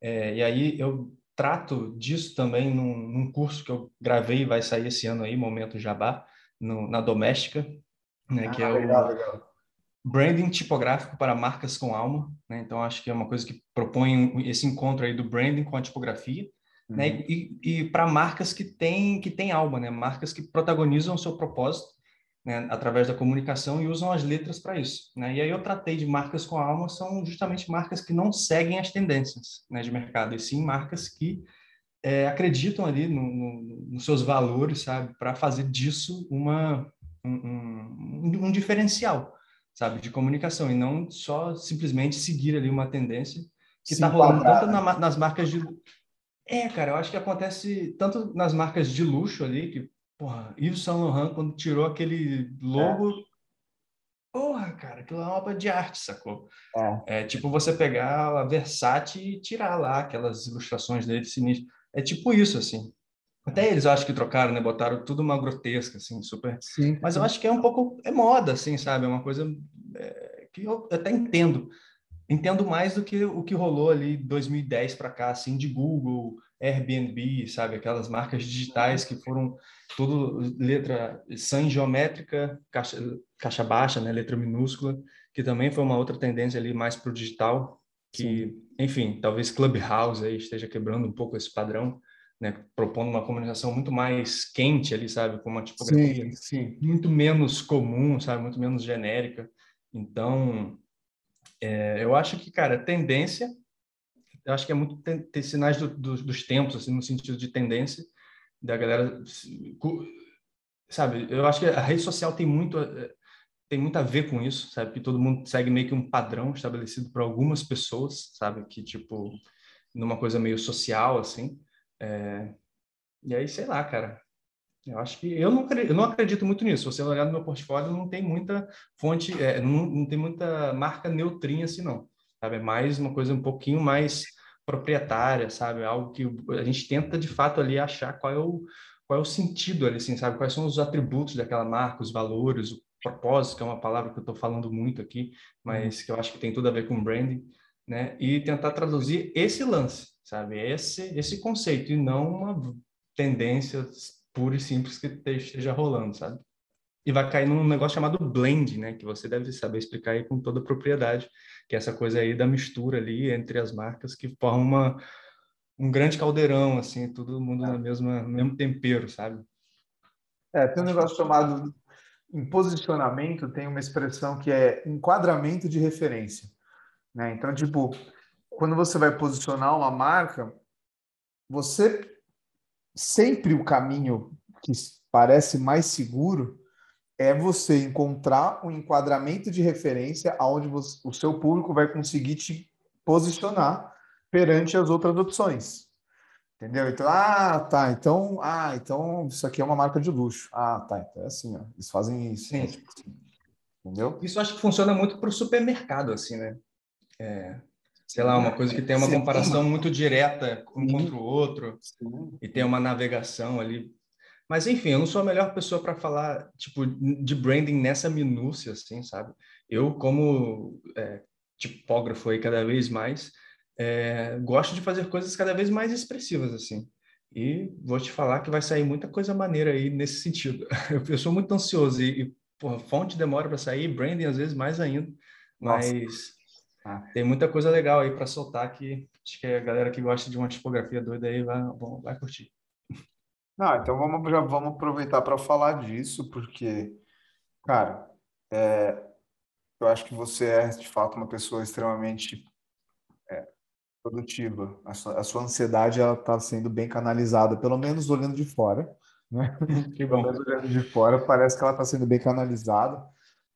É, e aí eu trato disso também num, num, curso que eu gravei, vai sair esse ano aí, Momento Jabá, no, na Doméstica, né? Ah, que é legal, o legal. Branding tipográfico para marcas com alma, né? Então acho que é uma coisa que propõe esse encontro aí do branding com a tipografia. Né? Uhum. Né? E, e para marcas que têm que têm alma, né? Marcas que protagonizam o seu propósito né, através da comunicação e usam as letras para isso. Né? E aí eu tratei de marcas com alma, são justamente marcas que não seguem as tendências né, de mercado, e sim marcas que é, acreditam ali no, no, nos seus valores, sabe, para fazer disso uma, um, um, um, diferencial, sabe, de comunicação, e não só simplesmente seguir ali uma tendência que está rolando tanto na, nas marcas de... É, cara, eu acho que acontece tanto nas marcas de luxo ali, que Porra, Yves Saint Laurent, quando tirou aquele logo. É. Porra, cara, aquilo é uma obra de arte, sacou? É. é tipo você pegar a Versace e tirar lá aquelas ilustrações dele sinistro. É tipo isso, assim. Até eles acho que trocaram, né? Botaram tudo uma grotesca, assim, super. Sim, Mas eu acho que é um pouco. É moda, assim, sabe? É uma coisa é, que eu até entendo. Entendo mais do que o que rolou ali 2010 para cá, assim, de Google, Airbnb, sabe? Aquelas marcas digitais que foram tudo letra sem geométrica, caixa, caixa baixa, né? Letra minúscula, que também foi uma outra tendência ali mais para o digital, que, sim. enfim, talvez Clubhouse aí esteja quebrando um pouco esse padrão, né? Propondo uma comunicação muito mais quente ali, sabe? Com uma tipografia sim, sim. muito menos comum, sabe? Muito menos genérica. Então, é, eu acho que, cara, tendência eu acho que é muito ter, ter sinais do, do, dos tempos, assim, no sentido de tendência, da galera, sabe? Eu acho que a rede social tem muito eh, tem muito a ver com isso, sabe? Que todo mundo segue meio que um padrão estabelecido por algumas pessoas, sabe? Que tipo numa coisa meio social, assim. É... E aí, sei lá, cara. Eu acho que eu não, eu não acredito muito nisso. Se você olhar no meu portfólio, não tem muita fonte, é, não, não tem muita marca neutrinha assim, não. Sabe? É mais uma coisa um pouquinho mais proprietária, sabe? Algo que a gente tenta de fato ali achar qual é o, qual é o sentido ali, assim, sabe? Quais são os atributos daquela marca, os valores, o propósito, que é uma palavra que eu estou falando muito aqui, mas que eu acho que tem tudo a ver com branding, né? E tentar traduzir esse lance, sabe? Esse esse conceito e não uma tendência pura e simples que esteja rolando, sabe? E vai cair num negócio chamado blend, né? Que você deve saber explicar aí com toda a propriedade, que é essa coisa aí da mistura ali entre as marcas que forma uma, um grande caldeirão, assim, todo mundo é. no, mesmo, no mesmo tempero, sabe? É, tem um negócio chamado em posicionamento tem uma expressão que é enquadramento de referência. Né? Então, tipo, quando você vai posicionar uma marca, você sempre o caminho que parece mais seguro é você encontrar um enquadramento de referência aonde o seu público vai conseguir te posicionar perante as outras opções. Entendeu? Então, ah, tá. Então, ah, então isso aqui é uma marca de luxo. Ah, tá. Então é assim, ó. Eles fazem isso. Sim. Entendeu? Isso acho que funciona muito para o supermercado, assim, né? É, sei lá, uma coisa que tem uma comparação muito direta um contra o outro e tem uma navegação ali. Mas enfim, eu não sou a melhor pessoa para falar tipo de branding nessa minúcia, assim, sabe? Eu como é, tipógrafo aí cada vez mais é, gosto de fazer coisas cada vez mais expressivas, assim. E vou te falar que vai sair muita coisa maneira aí nesse sentido. Eu, sou muito ansioso e, e porra, fonte demora para sair, branding às vezes mais ainda, mas ah. tem muita coisa legal aí para soltar que acho que a galera que gosta de uma tipografia doida aí vai, bom, vai curtir. Ah, então vamos, já vamos aproveitar para falar disso, porque, cara, é, eu acho que você é, de fato, uma pessoa extremamente produtiva. A sua, a sua ansiedade está sendo bem canalizada, pelo menos olhando de fora. Né? Que bom. olhando de fora, parece que ela está sendo bem canalizada.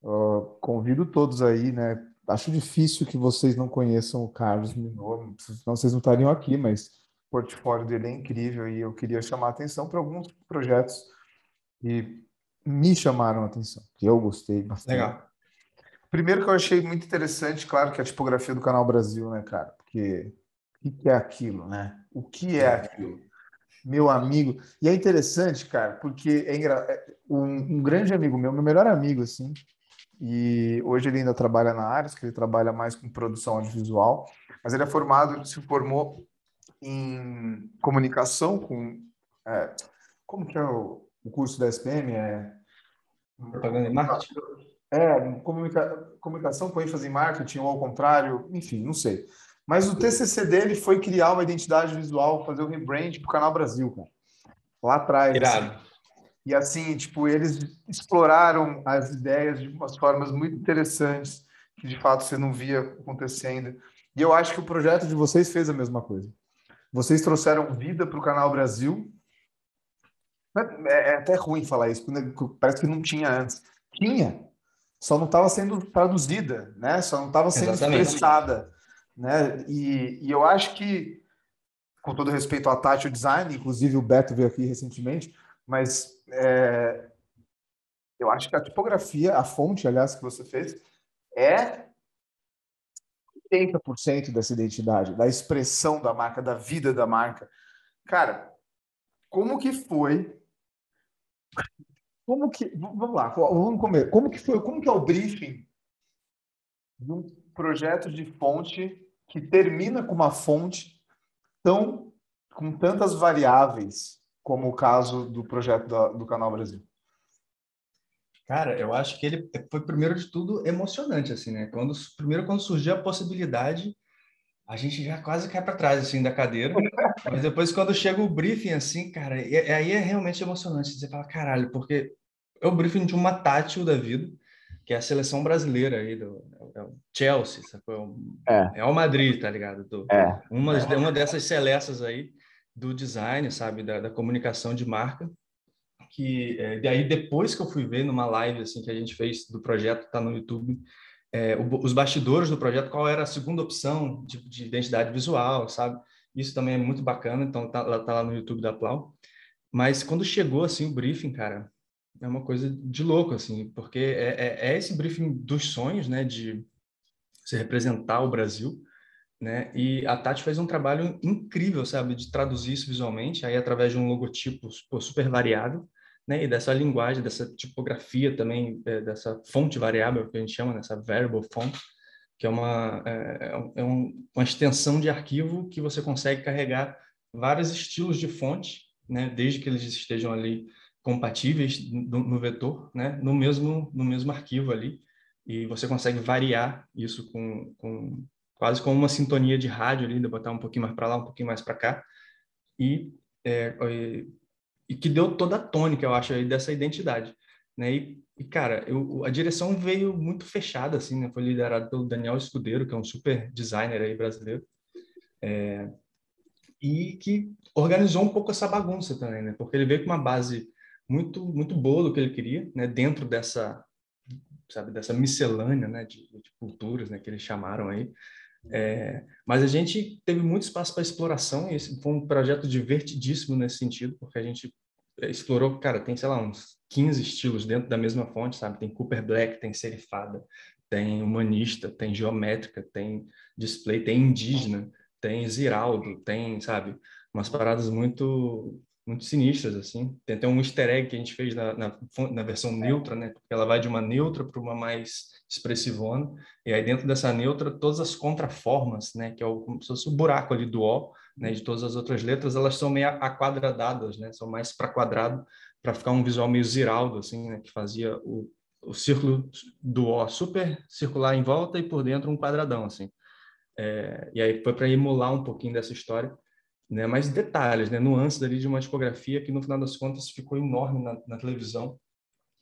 Uh, convido todos aí, né? Acho difícil que vocês não conheçam o Carlos Minor, senão vocês não estariam aqui, mas portfólio dele é incrível e eu queria chamar a atenção para alguns projetos que me chamaram a atenção, que eu gostei bastante. Legal. Primeiro que eu achei muito interessante, claro, que é a tipografia do Canal Brasil, né, cara? Porque o que é aquilo, né? O que é aquilo? Meu amigo. E é interessante, cara, porque é engra... É, um, um grande amigo meu, meu melhor amigo, assim, e hoje ele ainda trabalha na área, que ele trabalha mais com produção audiovisual, mas ele é formado, se formou em comunicação com... É, como que é o, o curso da SPM? É... Propaganda e marketing? É, comunica, comunicação com ênfase em marketing ou ao contrário, enfim, não sei. Mas o TCC dele foi criar uma identidade visual, fazer o rebrand para o Canal Brasil, cara. Lá atrás. Irado. Assim. E assim, tipo, eles exploraram as ideias de umas formas muito interessantes que de fato você não via acontecendo. E eu acho que o projeto de vocês fez a mesma coisa. Vocês trouxeram vida para o Canal Brasil. É, é até ruim falar isso, porque parece que não tinha antes. Tinha, só não estava sendo traduzida, né? Só não estava sendo Exatamente. expressada né? E, e eu acho que, com todo respeito à Tati, o design, inclusive o Beto veio aqui recentemente, mas é, eu acho que a tipografia, a fonte, aliás, que você fez, é 80% dessa identidade, da expressão da marca, da vida da marca. Cara, como que foi? Como que vamos lá, vamos comer. Como que foi? Como que é o briefing de um projeto de fonte que termina com uma fonte tão com tantas variáveis como o caso do projeto da, do Canal Brasil? Cara, eu acho que ele foi primeiro de tudo emocionante assim, né? Quando primeiro quando surgiu a possibilidade, a gente já quase cai para trás assim da cadeira, mas depois quando chega o briefing assim, cara, aí é realmente emocionante. Você fala, caralho, porque é o briefing de uma tátil da vida que é a seleção brasileira aí do é o Chelsea, é. é o Madrid, tá ligado? Do, é. Uma, uma dessas seleças aí do design, sabe, da, da comunicação de marca, que é, depois que eu fui ver numa live assim que a gente fez do projeto, tá no YouTube, é, o, os bastidores do projeto, qual era a segunda opção de, de identidade visual, sabe? Isso também é muito bacana, então tá, tá lá no YouTube da Plau. Mas quando chegou assim o briefing, cara, é uma coisa de louco, assim, porque é, é, é esse briefing dos sonhos, né, de se representar o Brasil, né? E a Tati fez um trabalho incrível, sabe, de traduzir isso visualmente, aí através de um logotipo super variado, né? E dessa linguagem, dessa tipografia também, é, dessa fonte variável que a gente chama, nessa variable font, que é uma é, é um, uma extensão de arquivo que você consegue carregar vários estilos de fonte, né? Desde que eles estejam ali compatíveis no, no vetor, né? No mesmo no mesmo arquivo ali e você consegue variar isso com, com quase como uma sintonia de rádio ali, de botar um pouquinho mais para lá, um pouquinho mais para cá, e, é, e, que deu toda a tônica, eu acho, aí, dessa identidade. Né? E, e cara, eu, a direção veio muito fechada, assim, né? foi liderada pelo Daniel Escudeiro, que é um super designer aí brasileiro, é, e que organizou um pouco essa bagunça também, né? porque ele veio com uma base muito muito boa do que ele queria, né? dentro dessa sabe dessa miscelânea né? de, de culturas né? que eles chamaram aí, é, mas a gente teve muito espaço para exploração e esse foi um projeto divertidíssimo nesse sentido, porque a gente explorou, cara, tem, sei lá, uns 15 estilos dentro da mesma fonte, sabe? Tem Cooper Black, tem serifada, tem humanista, tem geométrica, tem display, tem indígena, tem ziraldo, tem, sabe? Umas paradas muito muito sinistras, assim. Tem até um easter egg que a gente fez na, na, na versão neutra, né? Porque ela vai de uma neutra para uma mais expressivona. E aí dentro dessa neutra, todas as contraformas, né? Que é o, como se fosse o buraco ali do O, né? De todas as outras letras, elas são meio aquadradadas, né? São mais para quadrado, para ficar um visual meio ziraldo, assim, né? Que fazia o, o círculo do O super circular em volta e por dentro um quadradão, assim. É, e aí foi para emular um pouquinho dessa história né? Mais detalhes, né? Nuances ali de uma tipografia que no final das contas ficou enorme na, na televisão.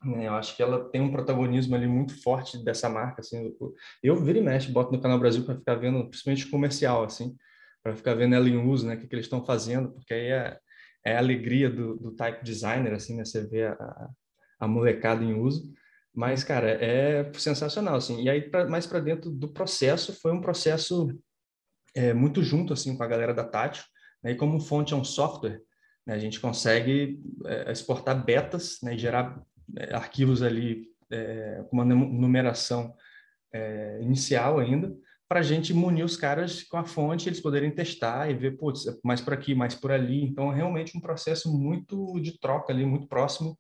Né? Eu acho que ela tem um protagonismo ali muito forte dessa marca, assim. Eu, eu viro e mexe, boto no canal Brasil para ficar vendo, principalmente comercial, assim, para ficar vendo ela em uso, né? O que, que eles estão fazendo, porque aí é, é a alegria do, do type designer, assim, né? Você vê a, a molecada em uso. Mas, cara, é sensacional, assim. E aí, pra, mais para dentro do processo, foi um processo é, muito junto, assim, com a galera da Tátil. Né? E como fonte é um software, né, a gente consegue é, exportar betas, né, gerar é, arquivos ali é, com uma numeração é, inicial ainda, para a gente munir os caras com a fonte, eles poderem testar e ver, putz, é mais por aqui, mais por ali. Então, é realmente um processo muito de troca ali, muito próximo.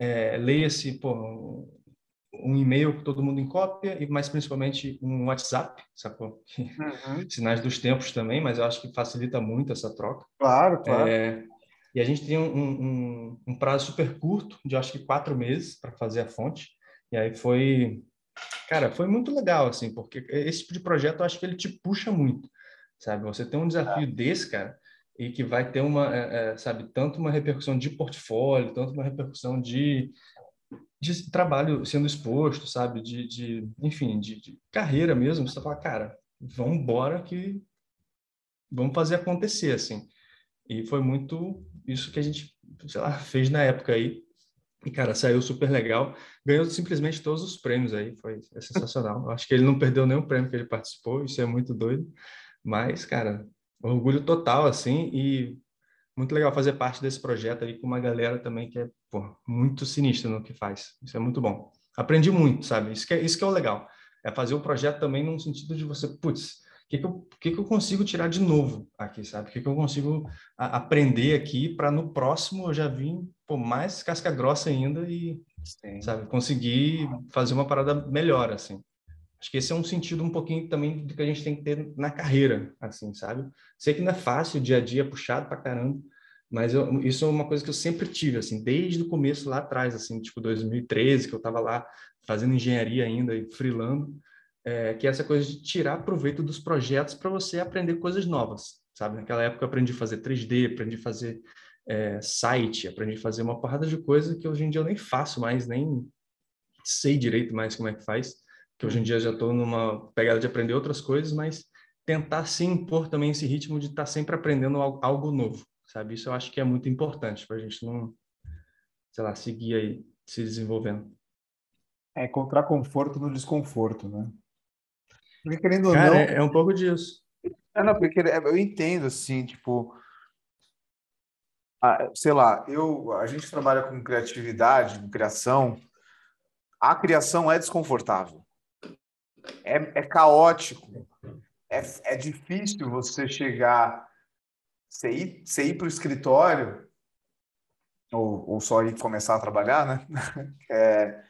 É, Leia-se, pô, um e-mail que todo mundo em cópia e mais principalmente um WhatsApp, sacou? Uhum. Sinais dos tempos também, mas eu acho que facilita muito essa troca. Claro, claro. É, e a gente tem um, um, um, prazo super curto, de acho que quatro meses para fazer a fonte. E aí foi, cara, foi muito legal assim, porque esse tipo de projeto eu acho que ele te puxa muito, sabe? Você tem um desafio é. desse, cara, e que vai ter uma, é, é, sabe, tanto uma repercussão de portfólio, tanto uma repercussão de de trabalho sendo exposto, sabe? De, de enfim, de, de, carreira mesmo. Você fala, cara, vamos embora que vamos fazer acontecer, assim. E foi muito isso que a gente, sei lá, fez na época aí. E, cara, saiu super legal. Ganhou simplesmente todos os prêmios aí. Foi é sensacional. Acho que ele não perdeu nenhum prêmio que ele participou. Isso é muito doido. Mas, cara, orgulho total, assim. E muito legal fazer parte desse projeto aí com uma galera também que é pô, muito sinistra no que faz. Isso é muito bom. Aprendi muito, sabe? Isso que é, isso que é o legal. É fazer o projeto também num sentido de você, putz, que, que, eu, que, que eu consigo tirar de novo aqui, sabe? O que, que eu consigo a, aprender aqui para no próximo eu já vim pô, mais casca grossa ainda e, Sim. sabe, conseguir fazer uma parada melhor, assim. Acho que esse é um sentido um pouquinho também do que a gente tem que ter na carreira, assim, sabe? Sei que não é fácil, o dia a dia é puxado pra caramba, mas eu, isso é uma coisa que eu sempre tive, assim, desde o começo lá atrás, assim, tipo 2013, que eu estava lá fazendo engenharia ainda e freelando, é, que é essa coisa de tirar proveito dos projetos para você aprender coisas novas, sabe? Naquela época eu aprendi a fazer 3D, aprendi a fazer é, site, aprendi a fazer uma porrada de coisa que hoje em dia eu nem faço mais, nem sei direito mais como é que faz que hoje em dia já estou numa pegada de aprender outras coisas, mas tentar se impor também esse ritmo de estar tá sempre aprendendo algo novo, sabe? Isso eu acho que é muito importante para a gente não, sei lá, seguir aí se desenvolvendo. É encontrar conforto no desconforto, né? Porque querendo ou não. É, é um pouco disso. É, não, porque eu entendo, assim, tipo, sei lá, eu, a gente trabalha com criatividade, com criação, a criação é desconfortável, é, é caótico, é, é difícil você chegar, você ir, você ir para o escritório, ou, ou só ir começar a trabalhar, né? É,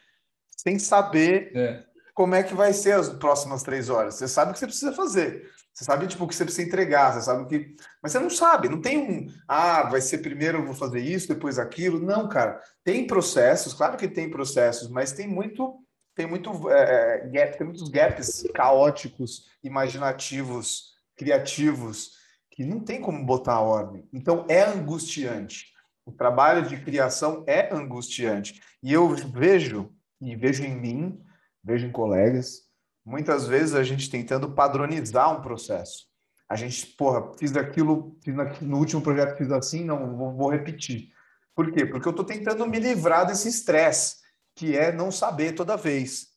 sem saber é. Como é que vai ser as próximas três horas. Você sabe o que você precisa fazer. Você sabe tipo o que você precisa entregar, você sabe o que, mas você não sabe, não tem um, ah, vai ser primeiro eu vou fazer isso, depois aquilo. Não, cara. Tem processos, claro que tem processos, mas tem muito tem muito é, é, gap, tem muitos gaps caóticos, imaginativos, criativos que não tem como botar ordem. Então é angustiante. O trabalho de criação é angustiante. E eu vejo e vejo em mim, vejo em colegas muitas vezes a gente tentando padronizar um processo. A gente, porra, fiz aquilo, fiz no último projeto fiz assim, não vou, vou repetir. Por quê? Porque eu estou tentando me livrar desse estresse, que é não saber toda vez.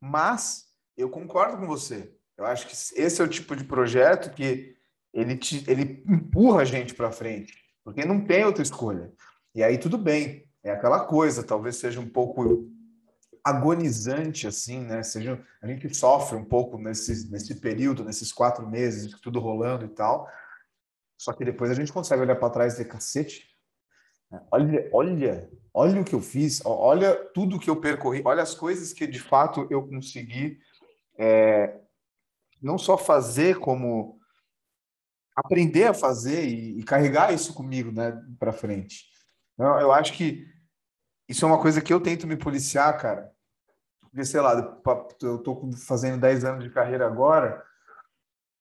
Mas eu concordo com você. Eu acho que esse é o tipo de projeto que ele, te, ele empurra a gente para frente, porque não tem outra escolha. E aí tudo bem, é aquela coisa, talvez seja um pouco agonizante, assim, né? Seja, a gente sofre um pouco nesse, nesse período, nesses quatro meses, tudo rolando e tal. Só que depois a gente consegue olhar para trás e dizer, cacete, né? olha, olha, olha o que eu fiz, olha tudo que eu percorri, olha as coisas que de fato eu consegui é, não só fazer, como aprender a fazer e, e carregar isso comigo, né, para frente. Então, eu acho que isso é uma coisa que eu tento me policiar, cara. Porque, sei lá, eu tô fazendo 10 anos de carreira agora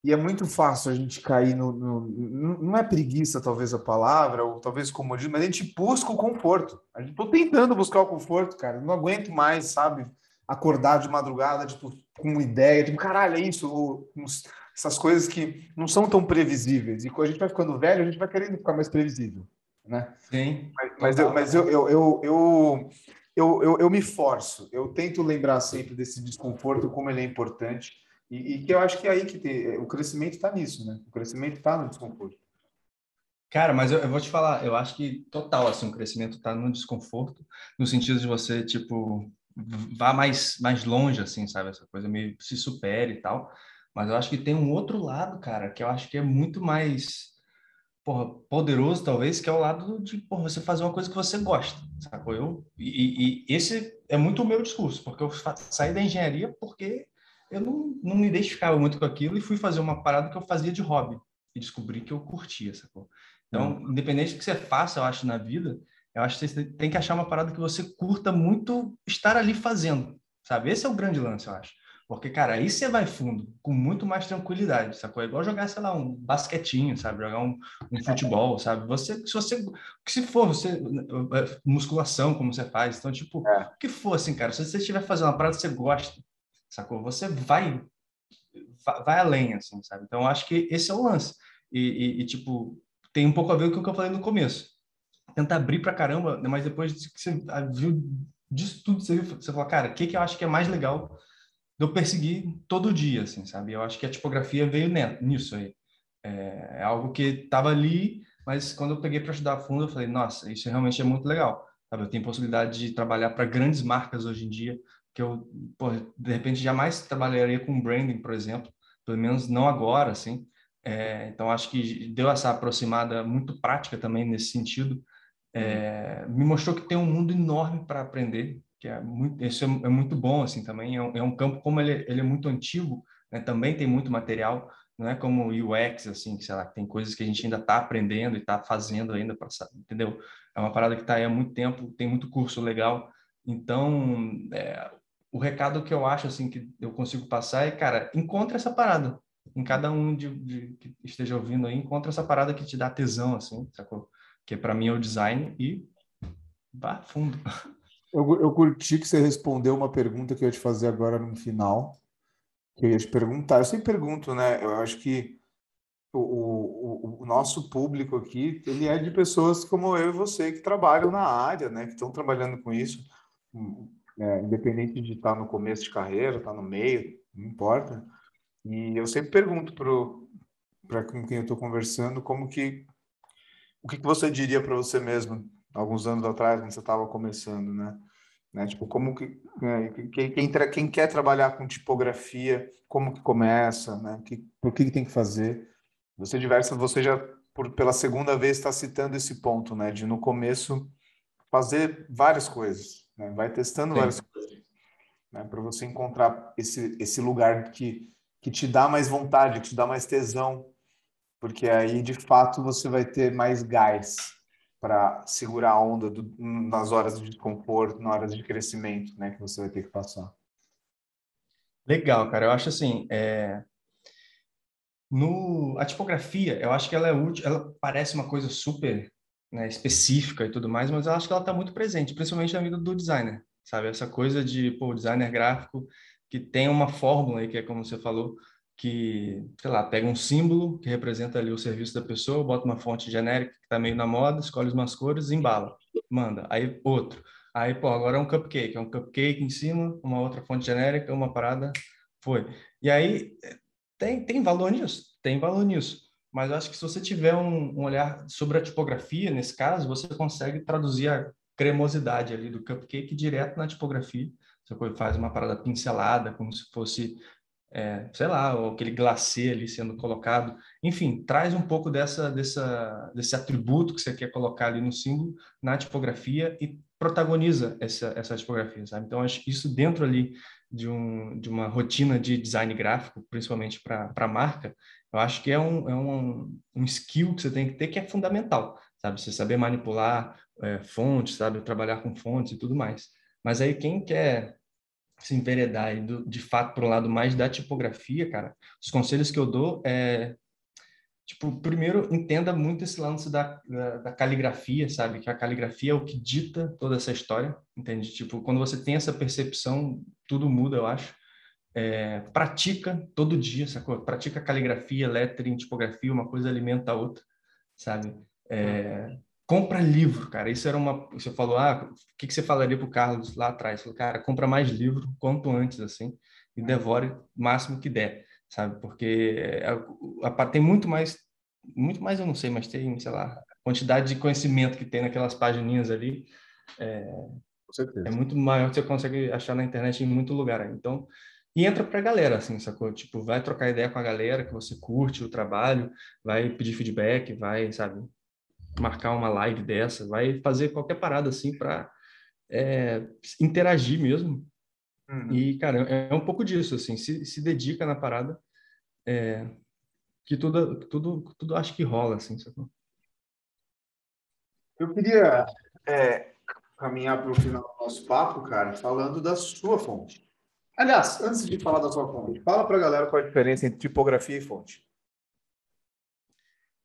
e é muito fácil a gente cair no, no, Não é preguiça, talvez, a palavra, ou talvez comodismo, mas a gente busca o conforto. A gente tô tentando buscar o conforto, cara. Não aguento mais, sabe? Acordar de madrugada, tipo, com uma ideia, tipo, caralho, é isso. Ou, essas coisas que não são tão previsíveis. E quando a gente vai ficando velho, a gente vai querendo ficar mais previsível né? Sim. Mas, mas, eu, mas eu, eu, eu, eu, eu, eu, eu me forço, eu tento lembrar sempre desse desconforto, como ele é importante, e, e que eu acho que é aí que tem, o crescimento está nisso, né? O crescimento está no desconforto. Cara, mas eu, eu, vou te falar, eu acho que total, assim, o crescimento está no desconforto, no sentido de você, tipo, vá mais, mais longe, assim, sabe? Essa coisa meio se supere e tal. Mas eu acho que tem um outro lado, cara, que eu acho que é muito mais porra, poderoso, talvez, que é o lado de porra, você fazer uma coisa que você gosta, sacou? Eu, e, e esse é muito o meu discurso, porque eu saí da engenharia porque eu não, não me identificava muito com aquilo e fui fazer uma parada que eu fazia de hobby e descobri que eu curtia, sacou? Então, hum. independente do que você faça, eu acho, na vida, eu acho que você tem que achar uma parada que você curta muito estar ali fazendo, sabe? Esse é o grande lance, eu acho. Porque, cara, aí você vai fundo, com muito mais tranquilidade, sacou? É igual jogar, sei lá, um basquetinho, sabe? Jogar um, um futebol, sabe? Você, se você, se for, você, é, musculação, como você faz, então, tipo, é. o que for, assim, cara, se você estiver fazendo uma parada que você gosta, sacou? Você vai, vai, vai além, assim, sabe? Então, acho que esse é o lance. E, e, e, tipo, tem um pouco a ver com o que eu falei no começo. Tentar abrir pra caramba, mas depois que você viu disso tudo, você, viu, você fala, cara, o que, que eu acho que é mais legal eu persegui todo dia, assim, sabe? Eu acho que a tipografia veio nisso aí. É, é algo que estava ali, mas quando eu peguei para estudar a fundo, eu falei, nossa, isso realmente é muito legal. Sabe? Eu tenho possibilidade de trabalhar para grandes marcas hoje em dia, que eu, pô, de repente, jamais trabalharia com branding, por exemplo, pelo menos não agora, assim. É, então, acho que deu essa aproximada muito prática também nesse sentido. É, me mostrou que tem um mundo enorme para aprender, que é muito, isso é, é, muito bom assim também. É um, é um campo como ele, ele é muito antigo, né? também tem muito material, não é como o UX assim, que sei lá, tem coisas que a gente ainda está aprendendo e está fazendo ainda para, entendeu? É uma parada que está aí há muito tempo, tem muito curso legal. Então, é, o recado que eu acho assim que eu consigo passar é, cara, encontra essa parada. Em cada um de, de, que esteja ouvindo aí, encontra essa parada que te dá tesão, assim, sacou? Que para mim é o design e vá fundo. Eu, eu curti que você respondeu uma pergunta que eu ia te fazer agora no final, que eu ia te perguntar. Eu sempre pergunto, né? Eu acho que o, o, o nosso público aqui, ele é de pessoas como eu e você, que trabalham na área, né? Que estão trabalhando com isso, é, independente de estar no começo de carreira, estar no meio, não importa. E eu sempre pergunto para com quem eu estou conversando, como que o que, que você diria para você mesmo alguns anos atrás, quando você estava começando, né? né? Tipo, como que né? quem, quem, quer trabalhar com tipografia, como que começa, né? Que, o que, que tem que fazer? Você diversa, você já por, pela segunda vez está citando esse ponto, né? De no começo fazer várias coisas, né? Vai testando Sim. várias coisas, né? Para você encontrar esse esse lugar que que te dá mais vontade, que te dá mais tesão, porque aí de fato você vai ter mais gás para segurar a onda do, nas horas de desconforto, nas horas de crescimento, né, que você vai ter que passar. Legal, cara. Eu acho assim, é... no a tipografia, eu acho que ela é útil, ela parece uma coisa super né, específica e tudo mais, mas eu acho que ela está muito presente, principalmente na vida do designer, sabe? Essa coisa de, pô, designer gráfico que tem uma fórmula aí, que é como você falou, que, sei lá, pega um símbolo que representa ali o serviço da pessoa, bota uma fonte genérica que está meio na moda, escolhe umas cores, embala, manda. Aí outro. Aí, pô, agora é um cupcake, é um cupcake em cima, uma outra fonte genérica, uma parada, foi. E aí, tem, tem valor nisso? Tem valor nisso. Mas eu acho que se você tiver um, um olhar sobre a tipografia, nesse caso, você consegue traduzir a cremosidade ali do cupcake direto na tipografia você faz uma parada pincelada, como se fosse, é, sei lá, aquele glacê ali sendo colocado. Enfim, traz um pouco dessa, dessa, desse atributo que você quer colocar ali no símbolo na tipografia e protagoniza essa, essa tipografia, sabe? Então, acho que isso dentro ali de, um, de uma rotina de design gráfico, principalmente para a marca, eu acho que é, um, é um, um skill que você tem que ter que é fundamental, sabe? Você saber manipular é, fontes, sabe? Trabalhar com fontes e tudo mais. Mas aí quem quer se enveredar e do, de fato para o lado mais da tipografia, cara, os conselhos que eu dou é tipo, primeiro entenda muito esse lance da, da, da, caligrafia, sabe? Que a caligrafia é o que dita toda essa história, entende? Tipo, quando você tem essa percepção, tudo muda, eu acho. É, pratica todo dia, sacou? Pratica caligrafia, lettering, tipografia, uma coisa alimenta a outra, sabe? É, compra livro, cara. Isso era uma. Você falou, ah, o que, que você falaria para o Carlos lá atrás? Falou, cara, compra mais livro quanto antes, assim, e devore o máximo que der, sabe? Porque a, a, tem muito mais, muito mais eu não sei, mas tem, sei lá, quantidade de conhecimento que tem naquelas pagininhas ali. É, é muito maior que você consegue achar na internet em muito lugar. Então, e entra para a galera, assim, sacou? Tipo, vai trocar ideia com a galera que você curte o trabalho, vai pedir feedback, vai, sabe? Marcar uma live dessa, vai fazer qualquer parada assim para é, interagir mesmo. Uhum. E, cara, é, é um pouco disso, assim, se, se dedica na parada, é, que tudo, tudo, tudo acho que rola, assim? Eu queria é, caminhar para o final do nosso papo, cara, falando da sua fonte. Aliás, antes de falar da sua fonte, fala para a galera qual a diferença entre tipografia e fonte.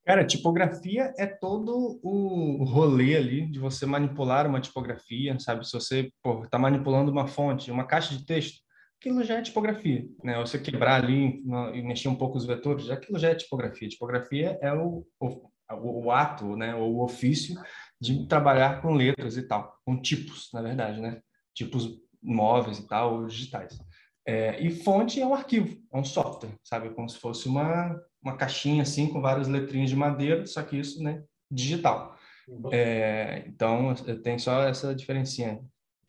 Cara, tipografia é todo o rolê ali de você manipular uma tipografia, sabe? Se você está manipulando uma fonte, uma caixa de texto, aquilo já é tipografia, né? Você quebrar ali e mexer um pouco os vetores, aquilo já é tipografia. Tipografia é o, o, o ato, né? O ofício de trabalhar com letras e tal, com tipos, na verdade, né? Tipos móveis e tal, ou digitais. É, e fonte é um arquivo, é um software, sabe? Como se fosse uma, uma caixinha assim com várias letrinhas de madeira, só que isso, né, digital. Uhum. É, então, tem só essa diferencinha.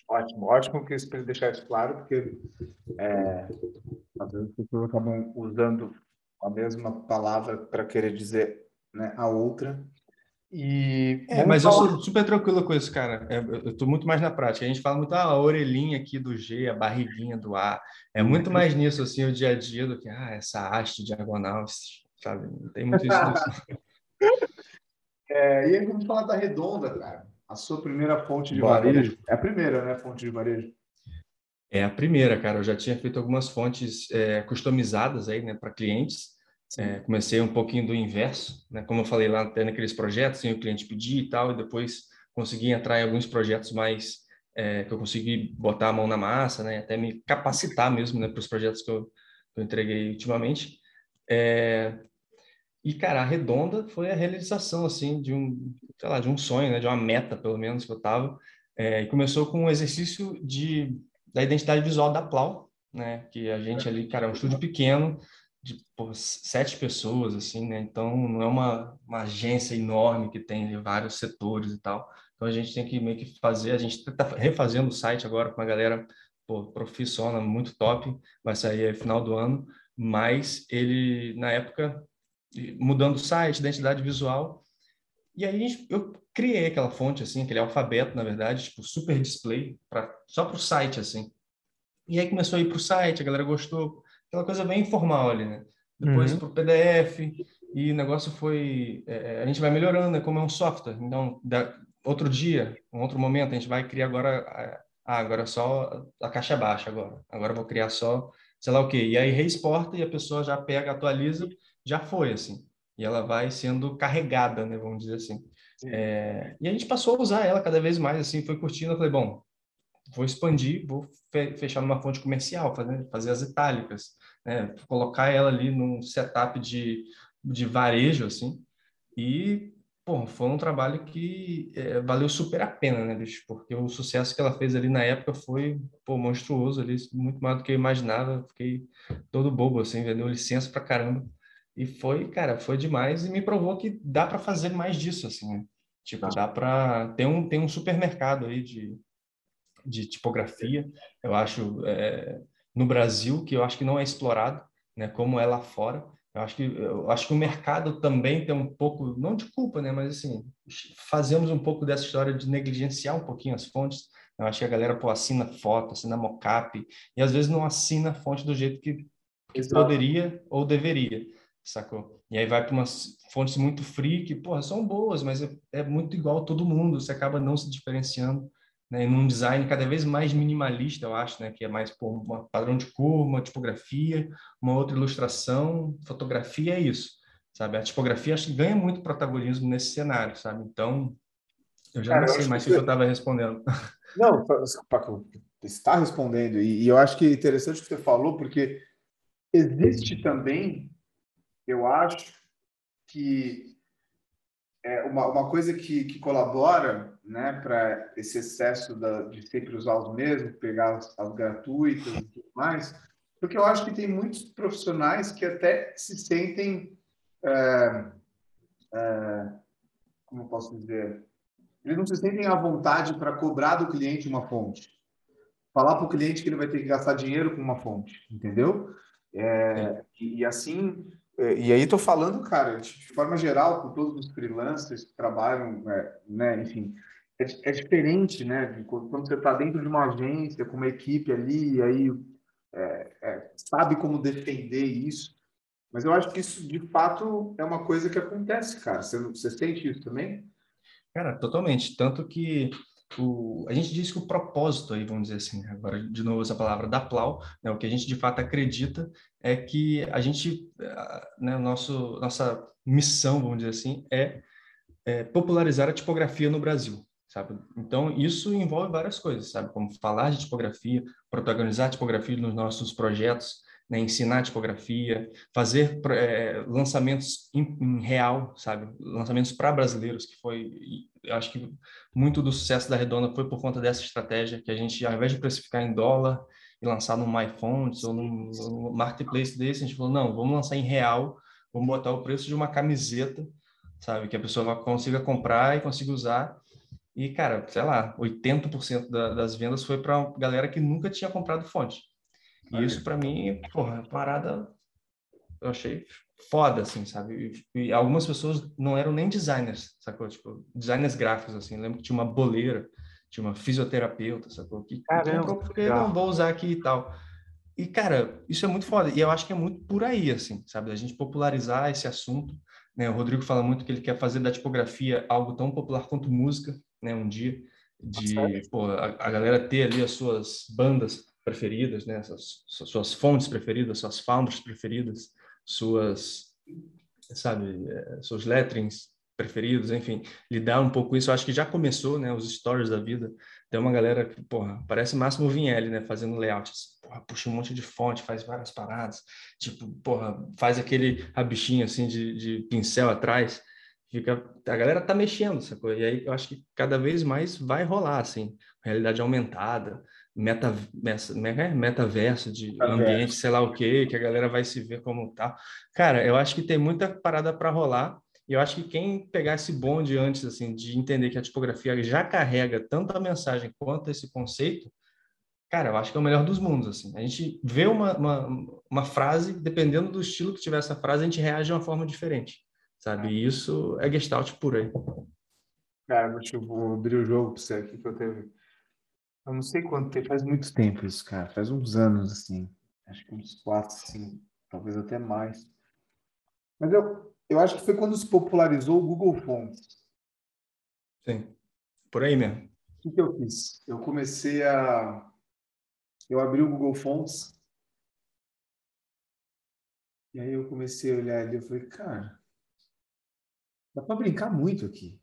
Ótimo, ótimo que isso para deixar isso claro, porque é, às vezes as pessoas acabam usando a mesma palavra para querer dizer né, a outra e é, mas falar... eu sou super tranquilo com isso, cara. É, eu estou muito mais na prática. A gente fala muito ah, a orelhinha aqui do G, a barriguinha do A. É muito mais nisso, assim, o dia a dia do que ah, essa haste diagonal, sabe? Não tem muito isso. é, e aí vamos falar da Redonda, cara. A sua primeira fonte de Bora. varejo. É a primeira, né? Fonte de varejo. É a primeira, cara. Eu já tinha feito algumas fontes é, customizadas aí, né, para clientes. É, comecei um pouquinho do inverso, né? Como eu falei lá, tendo aqueles projetos, sem o cliente pedir e tal, e depois consegui entrar em alguns projetos mais é, que eu consegui botar a mão na massa, né? Até me capacitar mesmo, né? Para os projetos que eu, que eu entreguei ultimamente. É, e cara, a redonda foi a realização assim de um, sei lá, de um sonho, né? De uma meta pelo menos que eu tava. É, e começou com um exercício de da identidade visual da Plau, né? Que a gente ali, cara, é um estúdio pequeno de pô, sete pessoas, assim, né? Então, não é uma, uma agência enorme que tem vários setores e tal. Então, a gente tem que meio que fazer, a gente está refazendo o site agora com uma galera pô, profissional, muito top, vai sair no final do ano, mas ele, na época, mudando o site, identidade visual, e aí eu criei aquela fonte, assim, aquele alfabeto, na verdade, tipo, super display, pra, só para o site, assim. E aí começou a ir para o site, a galera gostou, aquela coisa bem informal ali, né? Depois uhum. para o PDF, e o negócio foi... É, a gente vai melhorando, né? Como é um software. Então, da, outro dia, um outro momento, a gente vai criar agora... Ah, agora só a caixa baixa agora. Agora eu vou criar só, sei lá o quê. E aí reexporta e a pessoa já pega, atualiza, já foi, assim. E ela vai sendo carregada, né? Vamos dizer assim. É, e a gente passou a usar ela cada vez mais, assim, foi curtindo. Eu falei, bom, vou expandir, vou fechar numa fonte comercial, fazer, fazer as itálicas, né? colocar ela ali num setup de, de varejo, assim, e, pô, foi um trabalho que é, valeu super a pena, né, bicho? Porque o sucesso que ela fez ali na época foi, pô, monstruoso ali, muito mais do que eu imaginava, fiquei todo bobo, assim, vendeu licença pra caramba, e foi, cara, foi demais e me provou que dá para fazer mais disso, assim, né? Tipo, dá para... Tem um, tem um supermercado aí de, de tipografia, eu acho, é, no Brasil, que eu acho que não é explorado, né, como é lá fora. Eu acho que eu acho que o mercado também tem um pouco, não de culpa, né, mas assim, fazemos um pouco dessa história de negligenciar um pouquinho as fontes. Eu acho que a galera pô, assina foto, assina mockup e às vezes não assina a fonte do jeito que, que poderia ou deveria, sacou? E aí vai para umas fontes muito free que, porra, são boas, mas é, é muito igual a todo mundo, você acaba não se diferenciando né, num design cada vez mais minimalista, eu acho, né, que é mais por um padrão de cor, uma tipografia, uma outra ilustração, fotografia é isso, sabe? A tipografia acho que ganha muito protagonismo nesse cenário, sabe? Então, eu já Cara, não sei mais o que, que eu estava respondendo. Não, Paco, está respondendo, e, e eu acho que é interessante o que você falou, porque existe também, eu acho, que é uma, uma coisa que, que colabora né, para esse excesso da, de sempre usar os mesmos, pegar as, as gratuitas e tudo mais, porque eu acho que tem muitos profissionais que até se sentem, é, é, como posso dizer, eles não se sentem à vontade para cobrar do cliente uma fonte, falar para o cliente que ele vai ter que gastar dinheiro com uma fonte, entendeu? É, e, e assim e aí estou falando, cara, de forma geral, com todos os freelancers que trabalham, é, né, enfim, é, é, diferente, né, quando você está dentro de uma agência, com uma equipe ali, e aí é, é, sabe como defender isso. Mas eu acho que isso, de fato, é uma coisa que acontece, cara. Você, você sente isso também? Cara, totalmente. Tanto que o, a gente diz que o propósito aí, vamos dizer assim, agora de novo essa palavra da Plau, né, o que a gente de fato acredita é que a gente, né, nosso, nossa missão, vamos dizer assim, é, é popularizar a tipografia no Brasil, sabe? Então, isso envolve várias coisas, sabe? Como falar de tipografia, protagonizar a tipografia nos nossos projetos, né, ensinar tipografia, fazer é, lançamentos em, em, real, sabe? Lançamentos para brasileiros, que foi, eu acho que muito do sucesso da Redonda foi por conta dessa estratégia, que a gente, ao invés de precificar em dólar e lançar no MyFonts ou num, num marketplace desse, a gente falou, não, vamos lançar em real, vamos botar o preço de uma camiseta, sabe? Que a pessoa consiga comprar e consiga usar. E, cara, sei lá, 80% da, das vendas foi para galera que nunca tinha comprado fonte. E isso para mim, porra, parada eu achei foda, assim, sabe? E, e, algumas pessoas não eram nem designers, sacou? Tipo, designers gráficos, assim. Eu lembro que tinha uma boleira, tinha uma fisioterapeuta, sacou? Que comprou porque não vou usar aqui e tal. E, cara, isso é muito foda. E eu acho que é muito por aí, assim, sabe? A gente popularizar esse assunto. Né? O Rodrigo fala muito que ele quer fazer da tipografia algo tão popular quanto música, né? Um dia. De, pô, a, a galera ter ali as suas bandas preferidas, né? Suas, fontes preferidas, suas founders preferidas, suas, sabe, eh, seus letterings preferidos, enfim, lidar um pouco com isso. Eu acho que já começou, né? Os stories da vida. Tem uma galera que, porra, parece Máximo Vinelli, né? Fazendo layouts. Porra, puxa um monte de fonte, faz várias paradas. Tipo, porra, faz aquele rabichinho assim de, de pincel atrás. Fica, a galera tá mexendo, sacou? E aí eu acho que cada vez mais vai rolar, assim, realidade aumentada, meta, é metaverso, de metaverso. ambiente, sei lá o quê, que a galera vai se ver como tal. Cara, eu acho que tem muita parada para rolar. E eu acho que quem pegar esse bonde antes, assim, de entender que a tipografia já carrega tanto a mensagem quanto esse conceito, cara, eu acho que é o melhor dos mundos, assim. A gente vê uma, uma, uma frase, dependendo do estilo que tiver essa frase, a gente reage de uma forma diferente, sabe? E isso é gestalt por aí. Cara, deixa eu vou abrir o jogo para você aqui que eu teve. Eu não sei quanto tempo, faz muito tempo isso, cara. Faz uns anos, assim. Acho que uns quatro, cinco, talvez até mais. Mas eu, eu acho que foi quando se popularizou o Google Fonts. Sim, por aí mesmo. O que, eu fiz? Eu comecei a. Eu abri o Google Fonts. E aí eu comecei a olhar ali e falei, cara, dá para brincar muito aqui.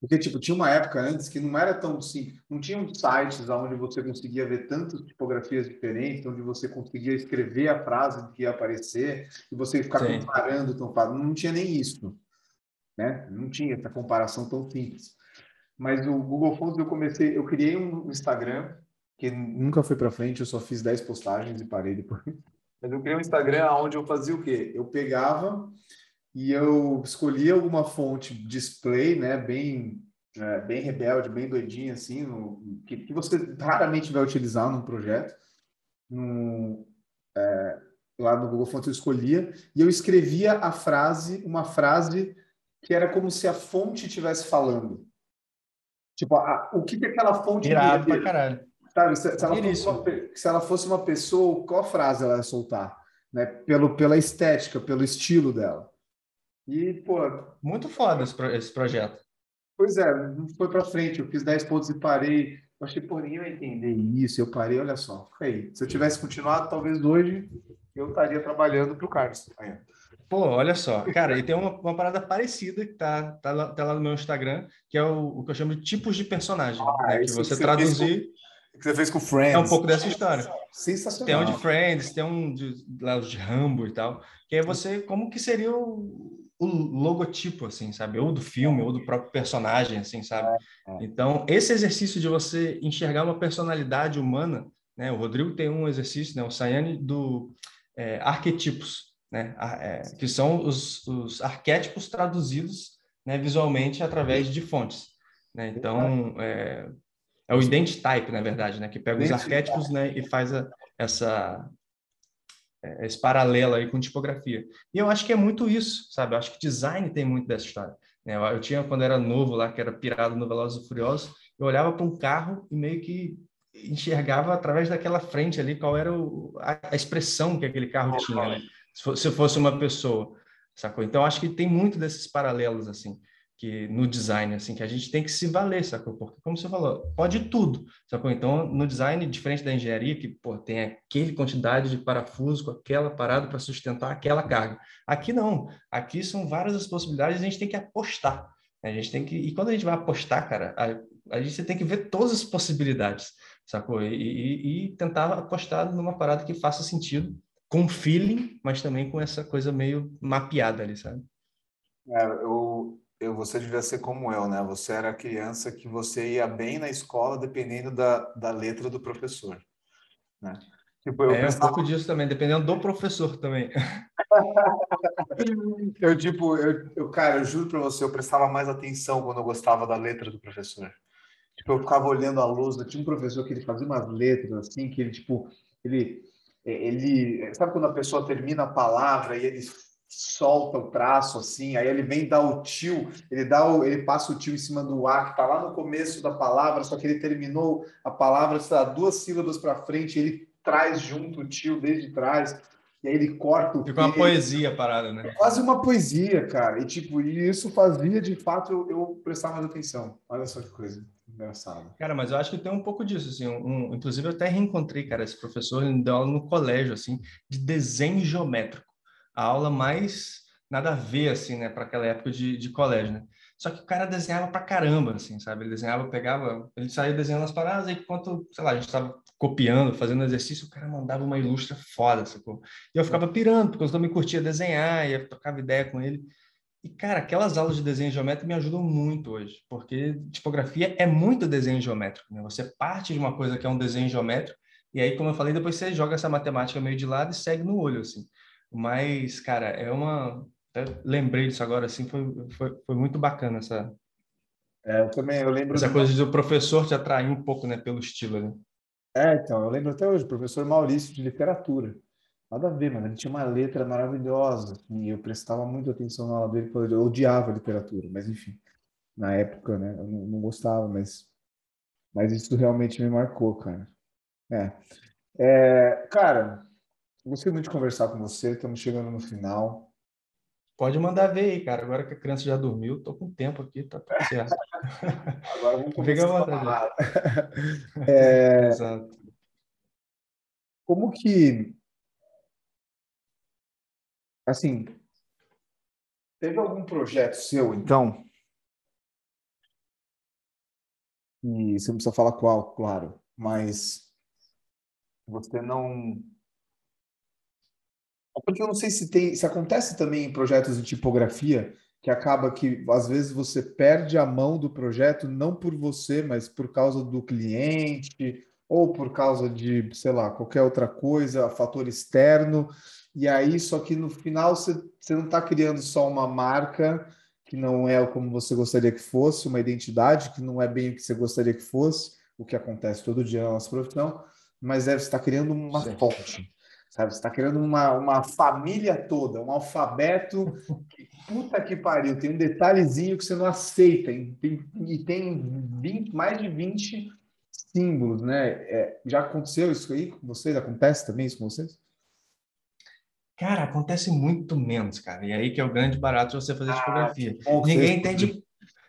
Porque, tipo, tinha uma época antes que não era tão assim, não tinham sites onde você conseguia ver tantas tipografias diferentes, onde você conseguia escrever a frase que ia aparecer e você ficar Sim. comparando tão fácil. Não tinha nem isso, né? Não tinha essa comparação tão simples. Mas o Google Fonts eu comecei, eu criei um Instagram que nunca foi para frente, eu só fiz 10 postagens e parei depois. Mas eu criei um Instagram onde eu fazia o quê? Eu pegava e eu escolhi alguma fonte display, né, bem é, bem rebelde, bem doidinha assim, no, que, que, você raramente vai utilizar num projeto. No, é, lá no Google Fonts eu escolhia e eu escrevia a frase, uma frase que era como se a fonte estivesse falando. Tipo, a, o que, que aquela fonte Irado pra caralho. Sabe, se, se, ela uma, se, ela fosse uma, pessoa, qual frase ela ia soltar? Né? Pelo, pela estética, pelo estilo dela. E, pô. Muito foda esse, esse projeto. Pois é, não foi para frente. Eu fiz 10 pontos e parei. Eu achei, pô, ninguém vai entender isso. Eu parei, olha só. Aí. Se eu tivesse continuado, talvez hoje eu estaria trabalhando para o Carlos. Aí. Pô, olha só, cara, e tem uma, uma parada parecida que tá, tá, lá, tá lá no meu Instagram, que é o, o que eu chamo de tipos de personagem, ah, né? que você que traduzir. Com, que você fez com Friends. É um pouco dessa história. Sensacional. Tem um de Friends, tem um de, lá, de Rambo e tal, que é você, como que seria o, o logotipo, assim, sabe? Ou do filme, ou do próprio personagem, assim, sabe? É, é. Então, esse exercício de você enxergar uma personalidade humana, né? O Rodrigo tem um exercício, né? O Sayane do é, arquetipos, né? É, que são os, os arquétipos traduzidos né, visualmente através de fontes. Né? Então, é, é o identitype, na verdade, né? Que pega os arquétipos né, e faz a, essa é, esse paralelo aí com tipografia. E eu acho que é muito isso, sabe? Eu acho que design tem muito dessa história. Né? Eu tinha, quando era novo lá, que era pirado no Velozes e Furiosos, eu olhava para um carro e meio que enxergava através daquela frente ali qual era o, a, a, expressão que aquele carro tinha, né? se, fosse, se fosse uma pessoa, sacou? Então, acho que tem muito desses paralelos, assim que no design, assim, que a gente tem que se valer, sacou? Porque, como você falou, pode tudo, sacou? Então, no design, diferente da engenharia, que, pô, tem aquele quantidade de parafuso com aquela parada para sustentar aquela carga. Aqui não. Aqui são várias as possibilidades, a gente tem que apostar. A gente tem que... E quando a gente vai apostar, cara, a, a gente tem que ver todas as possibilidades, sacou? E, e, e tentar apostar numa parada que faça sentido, com feeling, mas também com essa coisa meio mapeada ali, sabe? É, eu eu, você devia ser como eu, né? Você era criança que você ia bem na escola dependendo da, da letra do professor, né? Tipo, eu é pensava... um pouco disso também, dependendo do professor também. eu, tipo, eu, eu, cara, eu juro para você, eu prestava mais atenção quando eu gostava da letra do professor. Tipo, eu ficava olhando a luz, tinha um professor que ele fazia umas letras assim, que ele, tipo, ele, ele, sabe quando a pessoa termina a palavra e ele solta o traço assim, aí ele vem dar o tio, ele dá o, ele passa o tio em cima do A, que está lá no começo da palavra, só que ele terminou a palavra, está duas sílabas para frente, ele traz junto o tio desde trás, e aí ele corta o Fica uma poesia parada, né? É quase uma poesia, cara. E tipo, e isso fazia de fato eu, eu prestar mais atenção. Olha só que coisa engraçada. Cara, mas eu acho que tem um pouco disso, assim. Um, inclusive, eu até reencontrei, cara, esse professor, ele deu aula no colégio, assim, de desenho geométrico a aula mais nada a ver, assim, né, para aquela época de, de colégio, né? Só que o cara desenhava pra caramba, assim, sabe? Ele desenhava, pegava, ele saía desenhando as paradas, e enquanto, sei lá, a gente estava copiando, fazendo exercício, o cara mandava uma ilustra foda, sacou? E eu ficava pirando, porque eu também curtia desenhar, ia tocava ideia com ele. E, E, cara, aquelas aulas de desenho geométrico me ajudam muito hoje, porque tipografia é muito desenho geométrico, né? Você parte de uma coisa que é um desenho geométrico, e aí, como eu falei, depois você joga essa matemática meio de lado e segue no olho, assim. Mas, cara, é uma... Até lembrei disso agora, assim, foi, foi, foi muito bacana essa... É, eu também, eu lembro... Essa coisa do professor te atrair um pouco, né, pelo estilo, né? É, então, eu lembro até hoje, o professor Maurício de literatura. Nada a ver, mano. Ele tinha uma letra maravilhosa. Assim, e eu prestava muita atenção na aula dele, porque eu odiava literatura, mas enfim, na época, né, eu não, não gostava, mas, mas isso realmente me marcou, cara. É. é. Cara, gostei muito de conversar com você, estamos chegando no final. Pode mandar ver aí, cara. Agora que a criança já dormiu, tô com tempo aqui, tá tudo certo. Agora vamos começar a é... Exato. Como que Assim, teve algum projeto seu, então? E você não precisa falar qual, claro, mas você não. Porque eu não sei se tem, se acontece também em projetos de tipografia, que acaba que às vezes você perde a mão do projeto não por você, mas por causa do cliente ou por causa de, sei lá, qualquer outra coisa, fator externo, e aí, só que no final você, você não está criando só uma marca que não é como você gostaria que fosse, uma identidade que não é bem o que você gostaria que fosse, o que acontece todo dia na nossa profissão, mas é, você está criando uma Sim. fonte, sabe? Você está criando uma, uma família toda, um alfabeto que, puta que pariu, tem um detalhezinho que você não aceita, e tem, e tem 20, mais de 20 símbolos, né? É, já aconteceu isso aí com vocês? Acontece também isso com vocês? Cara, acontece muito menos, cara. E aí que é o grande barato de você fazer ah, tipografia. ninguém entende.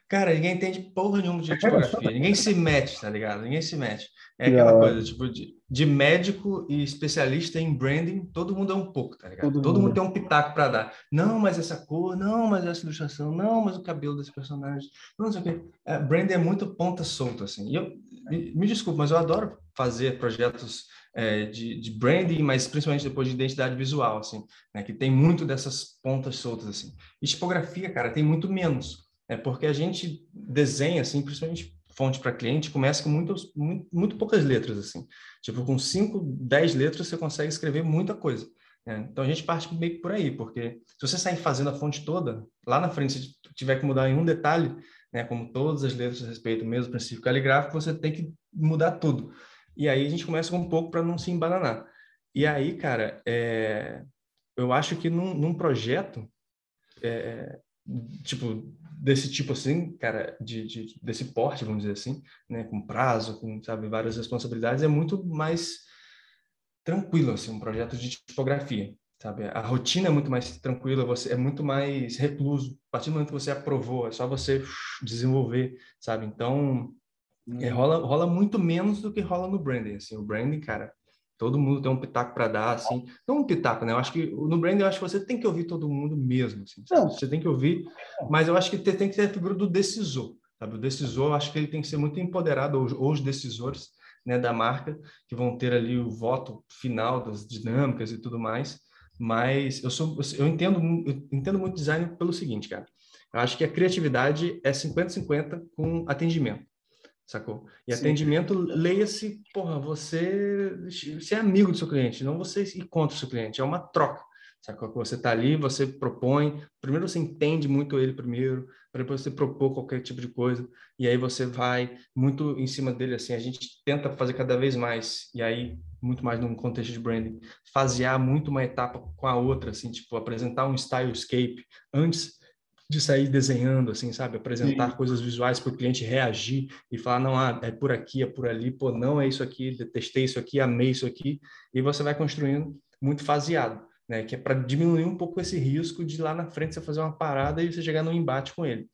Cara, ninguém entende porra nenhuma de tipografia. ninguém se mete, tá ligado? Ninguém se mete. É aquela coisa, tipo, de, de, médico e especialista em branding, todo mundo é um pouco, tá ligado? Todo, todo mundo. tem um pitaco para dar. Não, mas essa cor, não, mas essa ilustração, não, mas o cabelo desse personagem, não sei o quê. É, branding é muito ponta solta, assim. E eu, me, desculpe, mas eu adoro fazer projetos é, de, de, branding, mas principalmente depois de identidade visual, assim, né, que tem muito dessas pontas soltas, assim. E tipografia, cara, tem muito menos, é porque a gente desenha, assim, principalmente fonte para cliente, começa com muito, muito, poucas letras, assim. Tipo, com 5, 10 letras você consegue escrever muita coisa. Né? Então a gente parte meio por aí, porque se você sair fazendo a fonte toda, lá na frente, se tiver que mudar em um detalhe, né, como todas as letras respeitam o mesmo princípio caligráfico, você tem que mudar tudo. E aí a gente começa com um pouco para não se embananar. E aí, cara, é, eu acho que num, num projeto, é, tipo, desse tipo assim, cara, de, de, desse porte, vamos dizer assim, né, com prazo, com, sabe, várias responsabilidades, é muito mais tranquilo, assim, um projeto de tipografia, sabe? A rotina é muito mais tranquila, você é muito mais recluso. A partir do momento que você aprovou, é só você desenvolver, sabe? Então, é, rola, rola muito menos do que rola no branding. Assim, o branding, cara, todo mundo tem um pitaco para dar, assim. Não um pitaco, né? Eu acho que no branding, eu acho que você tem que ouvir todo mundo mesmo. Assim, você tem que ouvir, mas eu acho que tem que ter a figura do decisor. Sabe? O decisor, eu acho que ele tem que ser muito empoderado, ou, ou os decisores né, da marca, que vão ter ali o voto final das dinâmicas e tudo mais. Mas eu sou, eu entendo, eu entendo muito design pelo seguinte, cara. Eu acho que a criatividade é 50-50 com atendimento sacou? E Sim. atendimento, leia-se, porra, você, você é amigo do seu cliente, não você ir contra o seu cliente, é uma troca, sacou? Você está ali, você propõe, primeiro você entende muito ele primeiro, para depois você propor qualquer tipo de coisa, e aí você vai muito em cima dele, assim, a gente tenta fazer cada vez mais, e aí muito mais num contexto de branding, fasear muito uma etapa com a outra, assim, tipo, apresentar um stylescape antes de sair desenhando, assim, sabe? Apresentar Sim. coisas visuais para o cliente reagir e falar, não, ah, é por aqui, é por ali, pô, não é isso aqui, detestei isso aqui, amei isso aqui, e você vai construindo muito faseado, né? Que é para diminuir um pouco esse risco de lá na frente você fazer uma parada e você chegar num embate com ele.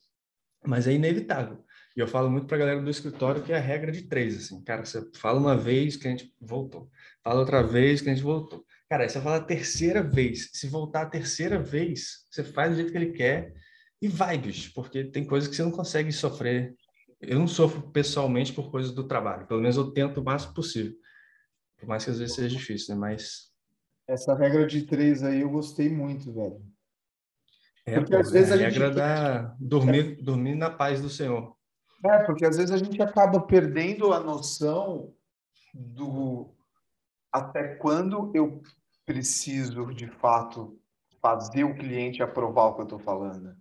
Mas é inevitável. E eu falo muito para a galera do escritório que é a regra de três, assim, cara, você fala uma vez, cliente voltou. Fala outra vez, cliente voltou. Cara, você fala a terceira vez. Se voltar a terceira vez, você faz do jeito que ele quer e vibes, porque tem coisas que você não consegue sofrer. Eu não sofro pessoalmente por coisas do trabalho, pelo menos eu tento o máximo possível. Por mais que às vezes seja difícil, né? Mas. Essa regra de três aí eu gostei muito, velho. É, porque pô, às vezes é a, a regra gente... da dormir, dormir na paz do Senhor. É, porque às vezes a gente acaba perdendo a noção do até quando eu preciso de fato fazer o cliente aprovar o que eu estou falando.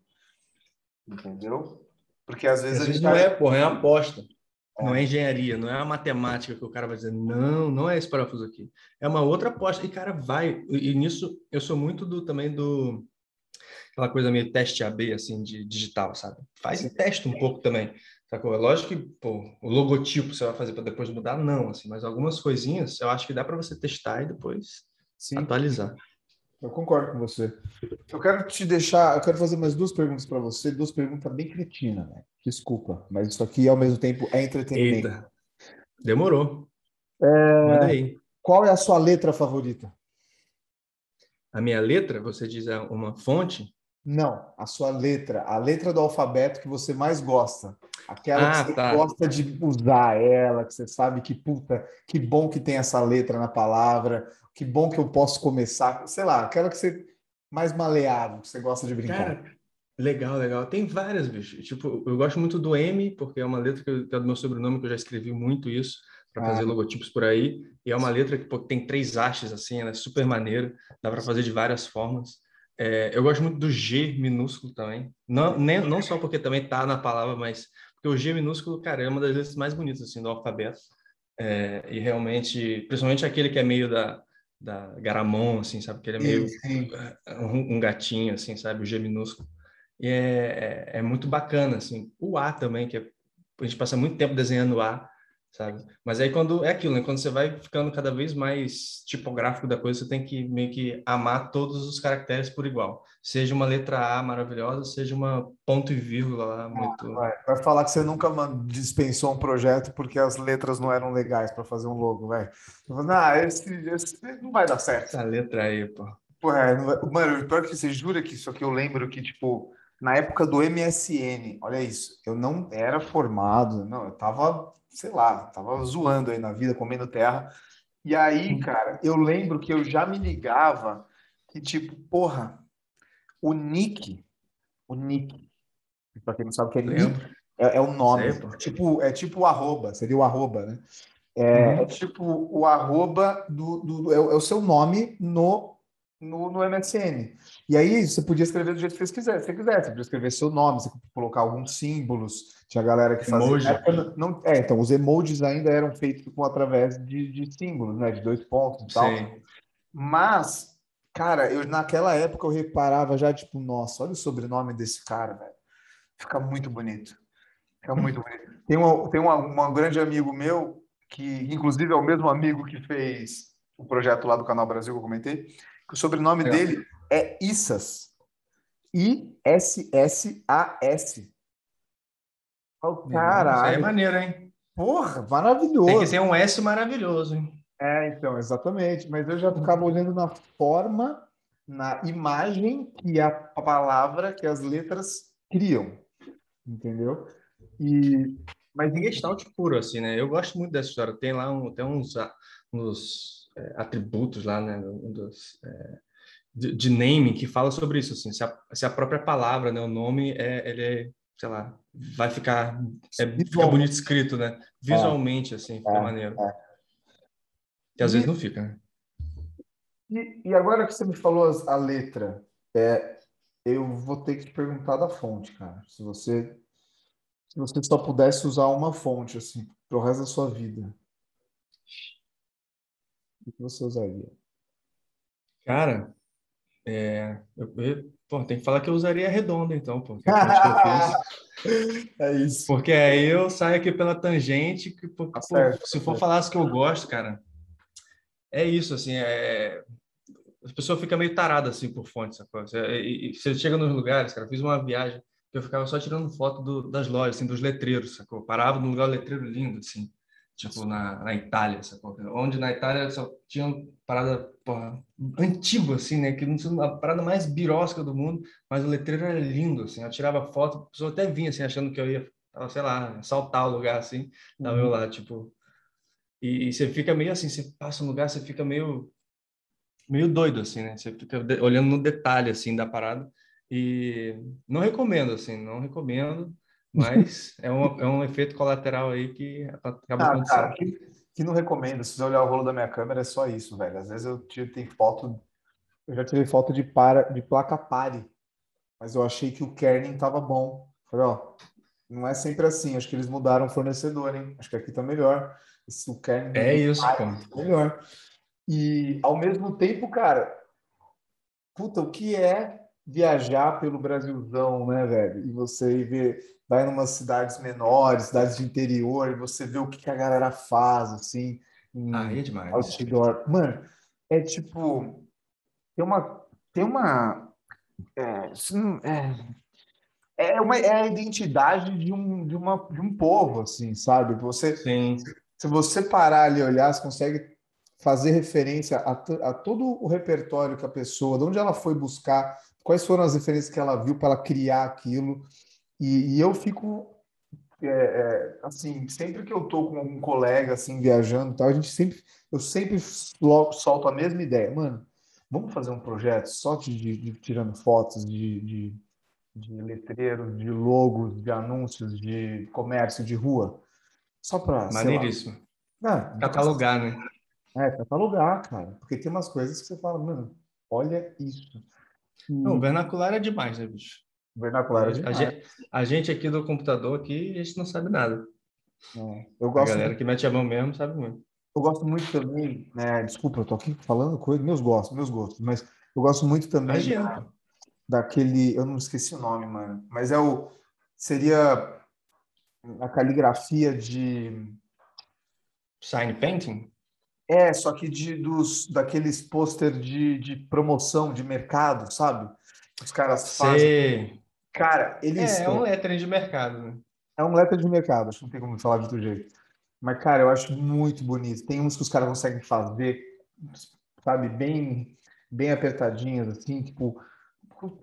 Entendeu? Porque às vezes às a gente. Não tá... é, porra, é uma aposta. É. Não é engenharia, não é a matemática que o cara vai dizer, não, não é esse parafuso aqui. É uma outra aposta. E, cara, vai. E nisso, eu sou muito do também do. Aquela coisa meio teste AB, assim, de digital, sabe? Faz e testa um pouco também. Sacou? É lógico que pô, o logotipo você vai fazer para depois mudar, não, assim, mas algumas coisinhas eu acho que dá para você testar e depois Sim. atualizar. Eu concordo com você. Eu quero te deixar, eu quero fazer mais duas perguntas para você, duas perguntas bem cretinas, né? Desculpa, mas isso aqui ao mesmo tempo é entretenimento. Eita. Demorou. É... Manda aí. Qual é a sua letra favorita? A minha letra, você diz uma fonte? Não, a sua letra, a letra do alfabeto que você mais gosta. Aquela ah, que você tá. gosta de usar ela, que você sabe que puta, que bom que tem essa letra na palavra, que bom que eu posso começar, sei lá, aquela que você mais maleável, que você gosta de brincar. Cara, legal, legal. Tem várias, bicho. Tipo, eu gosto muito do M, porque é uma letra que, eu, que é do meu sobrenome, que eu já escrevi muito isso para ah. fazer logotipos por aí. E é uma letra que pô, tem três hastes, assim, ela é super maneira, dá para fazer de várias formas. É, eu gosto muito do G minúsculo também. Não, nem, não só porque também tá na palavra, mas porque o G minúsculo, cara, é uma das letras mais bonitas assim, do alfabeto. É, e realmente, principalmente aquele que é meio da, da Garamond, assim, sabe? Que ele é meio um, um, gatinho, assim, sabe? O G minúsculo. E é, é, é, muito bacana, assim. O A também, que é, a gente passa muito tempo desenhando A, sabe? Mas aí quando é aquilo, né? Quando você vai ficando cada vez mais tipográfico da coisa, você tem que meio que amar todos os caracteres por igual. Seja uma letra A maravilhosa, seja uma ponto e vírgula lá muito. vai, vai, falar que você nunca dispensou um projeto porque as letras não eram legais para fazer um logo, velho. Não, esse, esse, não vai dar certo. Essa letra aí, pô. Pô, é, mano, pior que você jura que isso aqui eu lembro que, tipo, na época do MSN, olha isso, eu não era formado, não, eu tava sei lá, tava zoando aí na vida, comendo terra. E aí, cara, eu lembro que eu já me ligava que, tipo, porra, o Nick, o Nick, pra quem não sabe o que é Nick, é, é o nome. É tipo, é tipo o arroba, seria o arroba, né? É, uhum. é tipo o arroba do, do é, é, o seu nome no no, no MSN. E aí você podia escrever do jeito que você quisesse. Você quisesse, você podia escrever seu nome, você podia colocar alguns símbolos. Tinha galera que fazia. Emoji. Não, é, então, os emojis ainda eram feitos com, através de, de símbolos, né? De dois pontos e tal. Sim. Mas, cara, eu naquela época eu reparava já, tipo, nossa, olha o sobrenome desse cara, velho. Fica muito bonito. Fica muito bonito. Tem, um, tem uma, um grande amigo meu, que inclusive é o mesmo amigo que fez o projeto lá do Canal Brasil que eu comentei o sobrenome dele é Issas. I-S-S-A-S. Oh, caralho. Isso é maneiro, hein? Porra, maravilhoso. Tem que ser um S maravilhoso, hein? É, então, exatamente. Mas eu já ficava olhando na forma, na imagem que a palavra, que as letras criam. Entendeu? E... Mas em gestalt puro, assim, né? Eu gosto muito dessa história. Tem lá um, tem uns, uns é, atributos lá, né, dos, é, de, de naming que fala sobre isso, assim, se a, se a própria palavra, né, o nome é, ele é, sei lá, vai ficar, é, fica bonito escrito, né, visualmente, assim, fica é, maneiro. É. Que às e, vezes não fica, né? E, e, agora que você me falou a letra, é, eu vou ter que te perguntar da fonte, cara. Se você se você só pudesse usar uma fonte assim pro resto da sua vida, o que você usaria? Cara, é, eu, eu, pô, tem que falar que eu usaria redonda, então, pô. é isso. Porque aí eu saio aqui pela tangente, que, pô, tá certo, se tá for falar as que eu gosto, cara, é isso, assim, é... a pessoa fica meio tarada, assim, por fonte, sacou? E, e você chega nos lugares, cara, eu fiz uma viagem que eu ficava só tirando foto do, das lojas, assim, dos letreiros, sacou? Eu parava num lugar letreiro lindo, assim tipo na, na Itália, sacou? Onde na Itália só tinha uma parada porra, antiga, assim, né? Que não uma parada mais birosca do mundo, mas o letreiro era lindo, assim. Eu tirava foto, a pessoa até vinha, assim, achando que eu ia, sei lá, saltar o lugar, assim, da uhum. meu lado, tipo... E, e, você fica meio assim, você passa um lugar, você fica meio meio doido, assim, né? Você fica olhando no detalhe, assim, da parada. E não recomendo, assim, não recomendo, mas é, um, é um efeito colateral aí que acaba ah, acontecendo. Cara, que, que, não recomendo. Se você olhar o rolo da minha câmera, é só isso, velho. Às vezes eu tiro, tem foto, eu já tirei foto de, para, de placa pare, mas eu achei que o kerning tava bom. Falei, ó, não é sempre assim. Acho que eles mudaram o fornecedor, hein? Acho que aqui tá melhor. Esse, o kerning é isso, pare, tá melhor. E ao mesmo tempo, cara, puta, o que é viajar pelo Brasilzão, né, velho? E você vê, vai em umas cidades menores, cidades de interior, e você vê o que, que a galera faz, assim, em ah, é demais. outdoor. Mano, é tipo, tem uma, tem uma, é, é, é uma é a identidade de um, de uma, de um povo, assim, sabe? Você, Sim. se você parar ali e olhar, você consegue fazer referência a, a, todo o repertório que a pessoa, de onde ela foi buscar, quais foram as referências que ela viu para ela criar aquilo. E, e eu fico é, é, assim, sempre que eu tô com um colega assim viajando, tal, a gente sempre, eu sempre solto a mesma ideia, mano. Vamos fazer um projeto só de, de, de tirando fotos de, de, de letreiros, de logos, de anúncios, de comércio de rua, só para maneiríssimo. Ah, catalogar, né? É, catalogar, cara. Porque tem umas coisas que você fala, mano, olha isso. Não, o vernacular é demais, né, bicho? Vernacular é demais. A gente, a gente aqui do computador, aqui, a gente não sabe nada. É, eu gosto a galera que mete a mão mesmo sabe muito. Eu gosto muito também, né? Desculpa, eu tô aqui falando coisa, meus gostos, meus gostos, mas eu gosto muito também da, daquele, eu não esqueci o nome, mano, mas é o seria a caligrafia de sign painting? É, só que de, dos, daqueles pôster de, de promoção de mercado, sabe? Os caras fazem. Cara, eles. É, é um lettering de mercado, né? É um lettering de mercado, acho que não tem como falar de outro jeito. Mas, cara, eu acho muito bonito. Tem uns que os caras conseguem fazer, sabe, bem, bem apertadinhos, assim, tipo.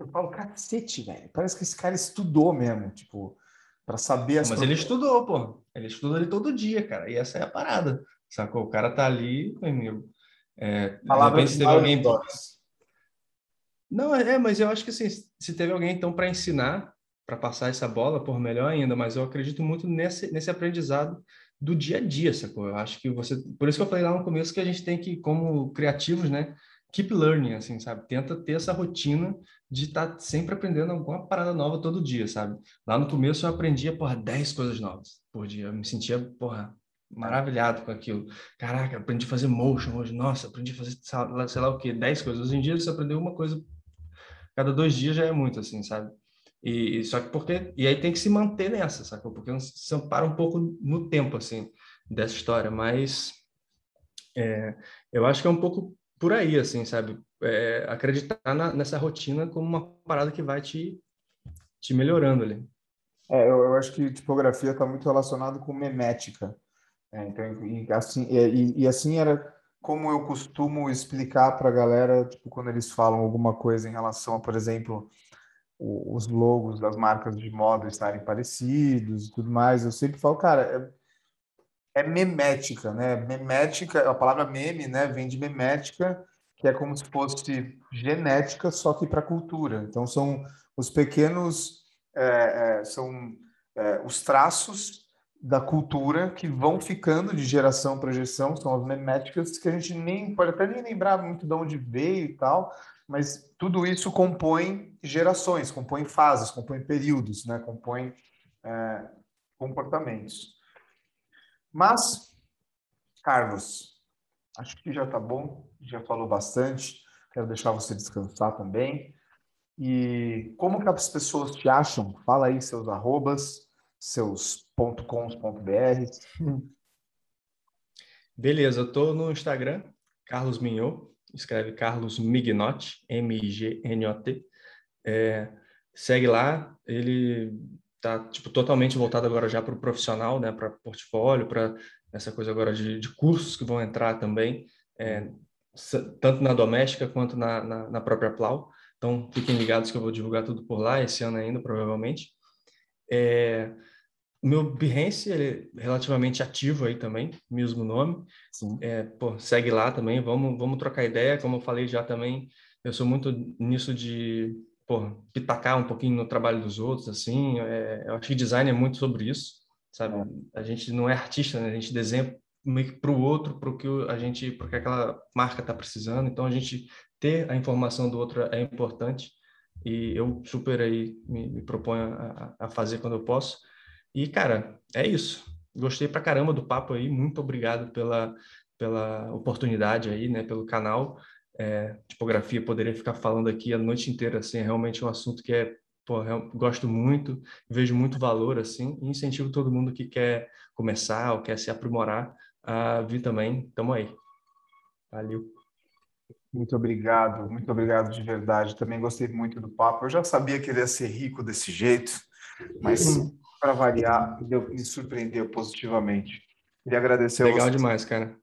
Eu falo, cacete, velho. Parece que esse cara estudou mesmo, tipo, para saber as Mas coisas. ele estudou, pô. Ele estudou ele todo dia, cara. E essa é a parada. Sacou? O cara tá ali, meu. É, Palavra de alguém. Não, é, mas eu acho que assim, se teve alguém então para ensinar, para passar essa bola, por melhor ainda, mas eu acredito muito nesse, nesse aprendizado do dia a dia, sacou? Eu acho que você. Por isso que eu falei lá no começo que a gente tem que, como criativos, né? Keep learning, assim, sabe? Tenta ter essa rotina de estar tá sempre aprendendo alguma parada nova todo dia, sabe? Lá no começo eu aprendia, porra, 10 coisas novas por dia. Eu me sentia, porra, maravilhado com aquilo. Caraca, aprendi a fazer motion hoje. Nossa, aprendi a fazer sei lá o quê, 10 coisas. Hoje em dia você aprendeu uma coisa cada dois dias já é muito, assim, sabe? E, e só que porque e aí tem que se manter nessa, sacou? Porque você para um pouco no tempo, assim, dessa história. Mas é, eu acho que é um pouco por aí, assim, sabe? É, acreditar na, nessa rotina como uma parada que vai te, te melhorando ali. É, eu, eu acho que tipografia está muito relacionado com memética. É, então, e assim, e, e, assim era como eu costumo explicar para a galera, tipo, quando eles falam alguma coisa em relação a, por exemplo, o, os logos das marcas de moda estarem parecidos e tudo mais, eu sempre falo, cara, é, é memética, né? Memética, a palavra meme, né, vem de memética, que é como se fosse genética, só que para cultura. Então, são os pequenos, é, é, são é, os traços da cultura que vão ficando de geração para geração, são as meméticas que a gente nem pode até nem lembrar muito de onde veio e tal, mas tudo isso compõe gerações, compõe fases, compõe períodos, né? compõe é, comportamentos. Mas, Carlos, acho que já está bom, já falou bastante, quero deixar você descansar também. E como que as pessoas te acham? Fala aí seus arrobas, seus .com.br. Beleza, eu estou no Instagram, Carlos Mignot, escreve Carlos Mignotti, M-I-G-N-O-T. É, segue lá, ele tá tipo totalmente voltado agora já para o profissional, né, para portfólio, para essa coisa agora de, de, cursos que vão entrar também, é, tanto na doméstica quanto na, na, na própria Plau. Então, fiquem ligados que eu vou divulgar tudo por lá esse ano ainda, provavelmente. É, o meu Behance ele é relativamente ativo aí também, mesmo nome. É, pô, segue lá também, vamos, vamos trocar ideia. Como eu falei já também, eu sou muito nisso de pô, pitacar um pouquinho no trabalho dos outros, assim. É, eu acho que design é muito sobre isso, sabe? É. A gente não é artista, né? A gente desenha meio que para o outro, para o que a gente, porque aquela marca está precisando. Então a gente ter a informação do outro é importante e eu super aí me, me proponho a, a, fazer quando eu posso. E cara, é isso. Gostei pra caramba do papo aí. Muito obrigado pela pela oportunidade aí, né? Pelo canal. É, tipografia poderia ficar falando aqui a noite inteira, assim, é realmente um assunto que é pô, eu gosto muito, vejo muito valor assim, e incentivo todo mundo que quer começar ou quer se aprimorar a vir também. Tamo aí. Valeu. Muito obrigado, muito obrigado de verdade. Também gostei muito do papo. Eu já sabia que ele ia ser rico desse jeito, mas. Para variar, me surpreendeu positivamente. Queria agradecer Legal demais, cara.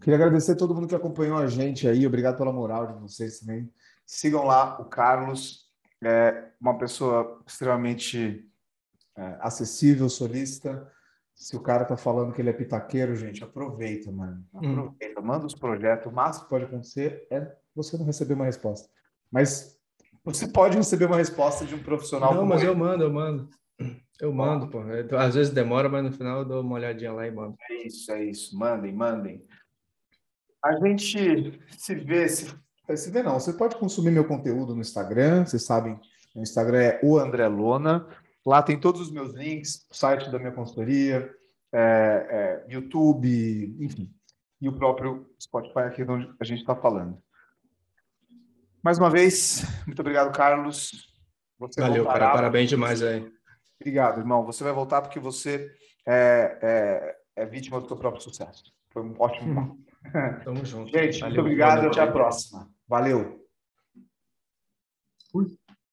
Queria agradecer a todo mundo que acompanhou a gente aí. Obrigado pela moral de vocês também. Sigam lá o Carlos, é uma pessoa extremamente é, acessível, solista se o cara tá falando que ele é pitaqueiro, gente, aproveita, mano. Hum. Aproveita, hum. manda os projetos. O máximo que pode acontecer é você não receber uma resposta. Mas você pode receber uma resposta de um profissional. Não, mas eu mando, eu mando. Eu mando, pô. Às vezes demora, mas no final eu dou uma olhadinha lá e mando. É isso, é isso. Mandem, mandem. A gente se vê, se, se vê não. Você pode consumir meu conteúdo no Instagram, vocês sabem, meu Instagram é o André Lona. Lá tem todos os meus links, o site da minha consultoria, é, é, YouTube, enfim, e o próprio Spotify aqui onde a gente está falando. Mais uma vez, muito obrigado, Carlos. Você Valeu, cara, parabéns demais aí. Obrigado, irmão. Você vai voltar porque você é, é, é vítima do seu próprio sucesso. Foi um ótimo papo. Tamo junto. Gente, Valeu, muito obrigado. Até a próxima. Valeu. Fui.